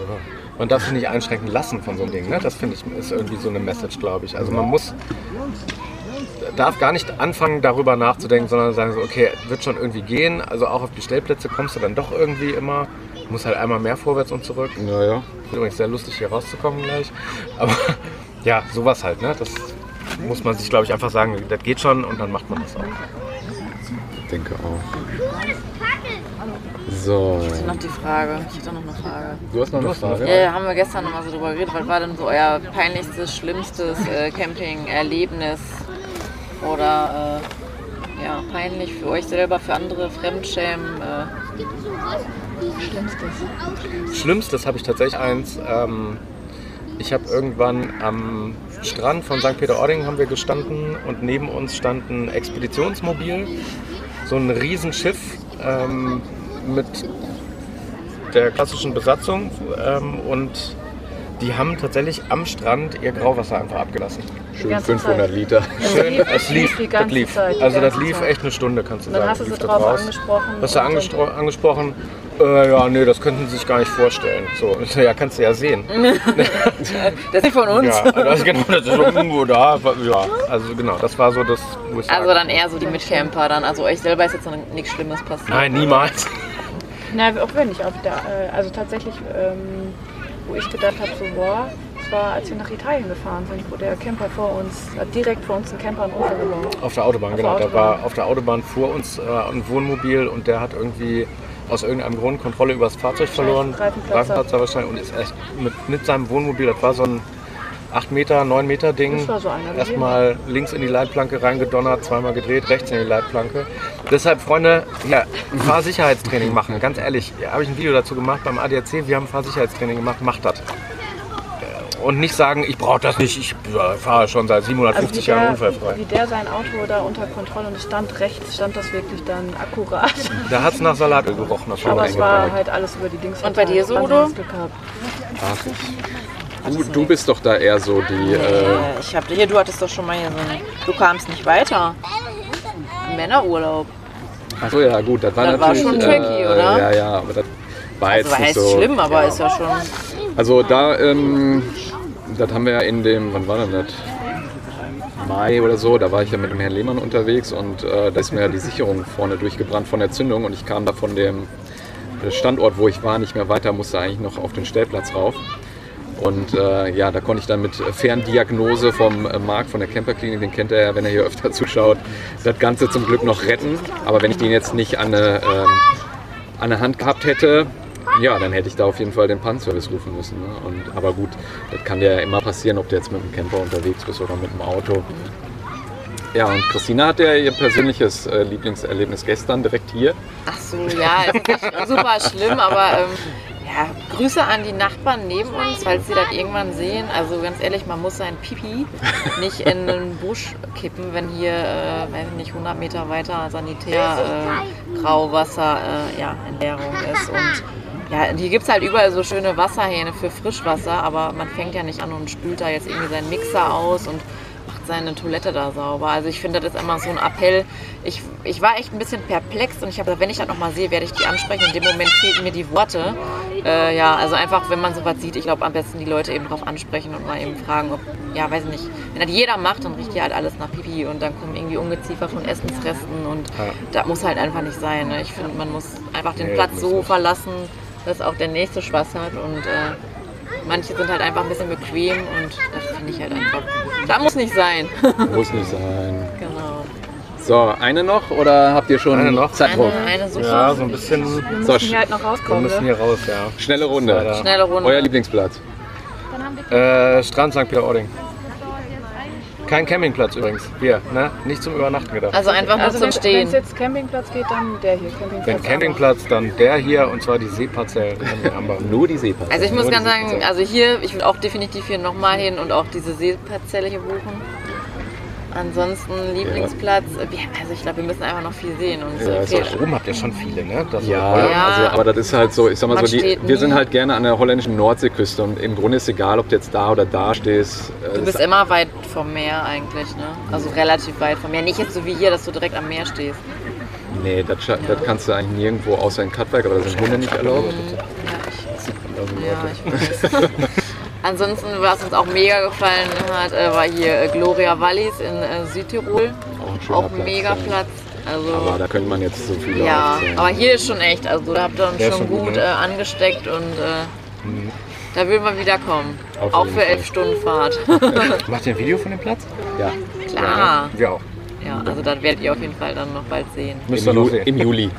Man darf sich nicht einschränken lassen von so einem Ding. Ne? Das finde ich ist irgendwie so eine Message, glaube ich. Also man muss darf gar nicht anfangen, darüber nachzudenken, sondern sagen so, okay, wird schon irgendwie gehen. Also auch auf die Stellplätze kommst du dann doch irgendwie immer. Du musst halt einmal mehr vorwärts und zurück. Naja, Übrigens sehr lustig hier rauszukommen gleich. Aber ja, sowas halt, ne? Das muss man sich, glaube ich, einfach sagen, das geht schon und dann macht man das auch. ich denke auch. So, Ich hatte noch die Frage. Ich hatte noch eine Frage. du hast noch eine Frage? Ja, ja, haben wir gestern noch mal so drüber geredet. Was war denn so euer peinlichstes, schlimmstes äh, Camping-Erlebnis? Oder äh, ja, peinlich für euch selber, für andere, Fremdschämen? Äh, Schlimmstes. Schlimmstes habe ich tatsächlich eins. Ähm, ich habe irgendwann am Strand von St. Peter-Ording haben wir gestanden und neben uns stand ein Expeditionsmobil, so ein Riesenschiff ähm, mit der klassischen Besatzung ähm, und die haben tatsächlich am Strand ihr Grauwasser einfach abgelassen. Schön ganze 500 Zeit. Liter. Schön, es lief, die das lief. Zeit, die Also das lief Zeit. echt eine Stunde, kannst du dann sagen. hast du sie lief drauf raus. angesprochen. Hast du dann- angestro- angesprochen? Äh, ja, nee, das könnten Sie sich gar nicht vorstellen. So, ja, kannst du ja sehen. das ist nicht von uns. Ja, das, genau, das ist irgendwo da. Ja, also genau, das war so das, wo ich Also dann eher so die Mitcamper dann. Also euch selber ist jetzt noch nichts Schlimmes passiert. Nein, niemals. Na, auch wenn nicht. Auf der, äh, also tatsächlich, ähm, wo ich gedacht habe, so, boah, das war, als wir nach Italien gefahren sind, wo der Camper vor uns, äh, direkt vor uns ein Camper einen Unfall gebaut. Auf der Autobahn, Auf genau. der Da war Autobahn. auf der Autobahn vor uns äh, ein Wohnmobil und der hat irgendwie aus irgendeinem Grund Kontrolle über das Fahrzeug verloren. Reifenplatzer. Reifenplatzer wahrscheinlich und ist echt mit, mit seinem Wohnmobil, das war so ein 8 Meter, 9 Meter Ding. Das war so einer. Erstmal links in die Leitplanke reingedonnert, zweimal gedreht, rechts in die Leitplanke. Deshalb, Freunde, ja, Fahrsicherheitstraining machen. Ganz ehrlich, ja, habe ich ein Video dazu gemacht beim ADAC. Wir haben Fahrsicherheitstraining gemacht. Macht das. Und nicht sagen, ich brauche das nicht. Ich fahre schon seit 750 Jahren unfallfrei. Also wie der sein Auto da unter Kontrolle und es stand rechts, stand das wirklich dann akkurat. Da hat es nach Salatöl gerochen. Das Aber war es war halt alles über die Dings. Und bei dir so. Udo? Ganz gehabt. Du, du bist doch da eher so die. Äh, Äh, ich hab, hier, du hattest doch schon mal hier so ein. Du kamst nicht weiter. Männerurlaub. Achso, ja, gut, das war Das war natürlich. schon tricky, äh, oder? Ja, ja, aber das war Also jetzt war heißt so. schlimm, aber ist ja schon. Also da, ähm, das haben wir ja in dem, wann war denn das? Mai oder so, da war ich ja mit dem Herrn Lehmann unterwegs und äh, da ist mir ja die Sicherung vorne durchgebrannt von der Zündung und ich kam da von dem Standort, wo ich war, nicht mehr weiter, musste eigentlich noch auf den Stellplatz rauf. Und äh, ja, da konnte ich dann mit Ferndiagnose vom äh, Marc von der Camperklinik, den kennt er ja, wenn er hier öfter zuschaut, das Ganze zum Glück noch retten. Aber wenn ich den jetzt nicht an der, ähm, der Hand gehabt hätte, ja, dann hätte ich da auf jeden Fall den Panzerservice rufen müssen. Ne? Und, aber gut, das kann ja immer passieren, ob du jetzt mit dem Camper unterwegs bist oder mit dem Auto. Ja, und Christina hat ja ihr persönliches äh, Lieblingserlebnis gestern direkt hier. Ach so, ja, ist nicht super schlimm, aber ähm, ja, Grüße an die Nachbarn neben uns, falls sie das irgendwann sehen. Also ganz ehrlich, man muss sein Pipi nicht in einen Busch kippen, wenn hier, äh, weiß ich nicht, 100 Meter weiter Sanitär, äh, Grauwasser, äh, ja, Entleerung ist. Und ja, hier gibt es halt überall so schöne Wasserhähne für Frischwasser, aber man fängt ja nicht an und spült da jetzt irgendwie seinen Mixer aus und macht seine Toilette da sauber. Also ich finde, das ist immer so ein Appell. Ich, ich war echt ein bisschen perplex und ich habe gesagt, wenn ich das nochmal sehe, werde ich die ansprechen. In dem Moment fehlten mir die Worte. Äh, ja, also einfach, wenn man sowas sieht, ich glaube am besten die Leute eben drauf ansprechen und mal eben fragen, ob, ja, weiß ich nicht, wenn das jeder macht, dann riecht ja halt alles nach Pipi und dann kommen irgendwie Ungeziefer von Essensresten und Ja. das muss halt einfach nicht sein. Ne? Ich finde, man muss einfach den Nee, Platz so verlassen, dass auch der nächste Spaß hat und äh, manche sind halt einfach ein bisschen bequem und das finde ich halt einfach, das muss nicht sein. Muss nicht sein. genau. So, eine noch oder habt ihr schon Eine noch? Zeitdruck? Eine, eine Suche. Ja, so ein bisschen. Wir So, müssen hier halt noch Wir rauskommen. müssen Ne? hier raus, ja. Schnelle Runde. Schnelle Runde. Euer Lieblingsplatz. Äh, Strand St. Peter-Ording. Kein Campingplatz übrigens. Hier, ne? Nicht zum Übernachten gedacht. Also einfach nur Also zum wenn es Stehen. jetzt Campingplatz geht, dann der hier. Campingplatz Wenn Campingplatz, dann der hier und zwar die Seeparzellen. Nur die Seepass. Also ich muss Nur ganz sagen, also hier, ich will auch definitiv hier nochmal hin und auch diese Seeparzelle hier buchen. Ansonsten Lieblingsplatz, äh, wir- also ich glaube, wir müssen einfach noch viel sehen. Und Ja, viel- auch Oben habt ihr schon viele, ne? Das Ja, Ja. Also, aber das ist halt so, ich sag mal Man so, die, wir sind halt gerne an der holländischen Nordseeküste und im Grunde ist egal, ob du jetzt da oder da stehst. Äh, du bist immer weit vom Meer eigentlich, ne? Also relativ weit vom Meer. Nicht jetzt so wie hier, dass du direkt am Meer stehst. Nee, das, das kannst du eigentlich nirgendwo außer in Katwijk, aber da sind Hunde nicht erlaubt. Ja, ich weiß. Ansonsten, was uns auch mega gefallen hat, äh, war hier äh, Gloria Wallis in äh, Südtirol. Auch ein schöner Auch Platz, mega ja. Platz. Also, Aber da könnte man jetzt so viele ja, aufzählen. aber hier ist schon echt. Also da habt ihr uns schon schon gut, gut ne? äh, angesteckt und äh, da will man wieder kommen. Auf Auch für elf Stunden Fahrt. Macht ihr ein Video von dem Platz? Ja. Klar. Wir auch. Ja, also das werdet ihr auf jeden Fall dann noch bald sehen. Müsst Im, ihr noch Ju sehen. Im Juli.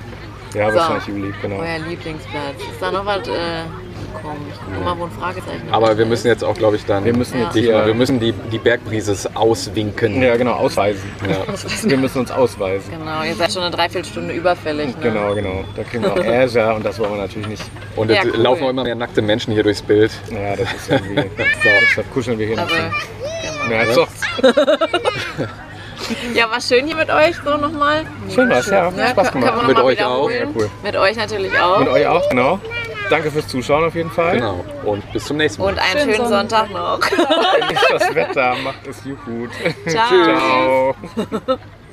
Ja, So. wahrscheinlich Juli, genau. Euer Lieblingsplatz. Ist da noch was äh, gekommen? Ich guck mal, wo ein Fragezeichen Aber wir müssen jetzt auch, glaube ich, dann. Wir müssen jetzt hier- wir müssen die, die Bergbrises auswinken. Ja, genau, ausweisen. Ja. Wir müssen uns ausweisen. Genau, ihr seid schon eine Dreiviertelstunde überfällig. Ne? Genau, genau. Da kriegen wir auch Ärger und das wollen wir natürlich nicht. Und Ja, es cool. laufen auch immer mehr nackte Menschen hier durchs Bild. Ja, das ist irgendwie. So, deshalb kuscheln wir hier nicht. genau. Mehr als sonst. Ja, war schön hier mit euch so nochmal. Schön was, ja. Ja, Spaß gemacht. Kann Mit euch auch? Ja, cool. Mit euch natürlich auch. Mit euch auch, genau. Danke fürs Zuschauen auf jeden Fall. Genau. Und bis zum nächsten Mal. Und einen Schönen schönen Sonntag Sonntag. noch. Genießt das Wetter, macht es gut. Ciao. Ciao.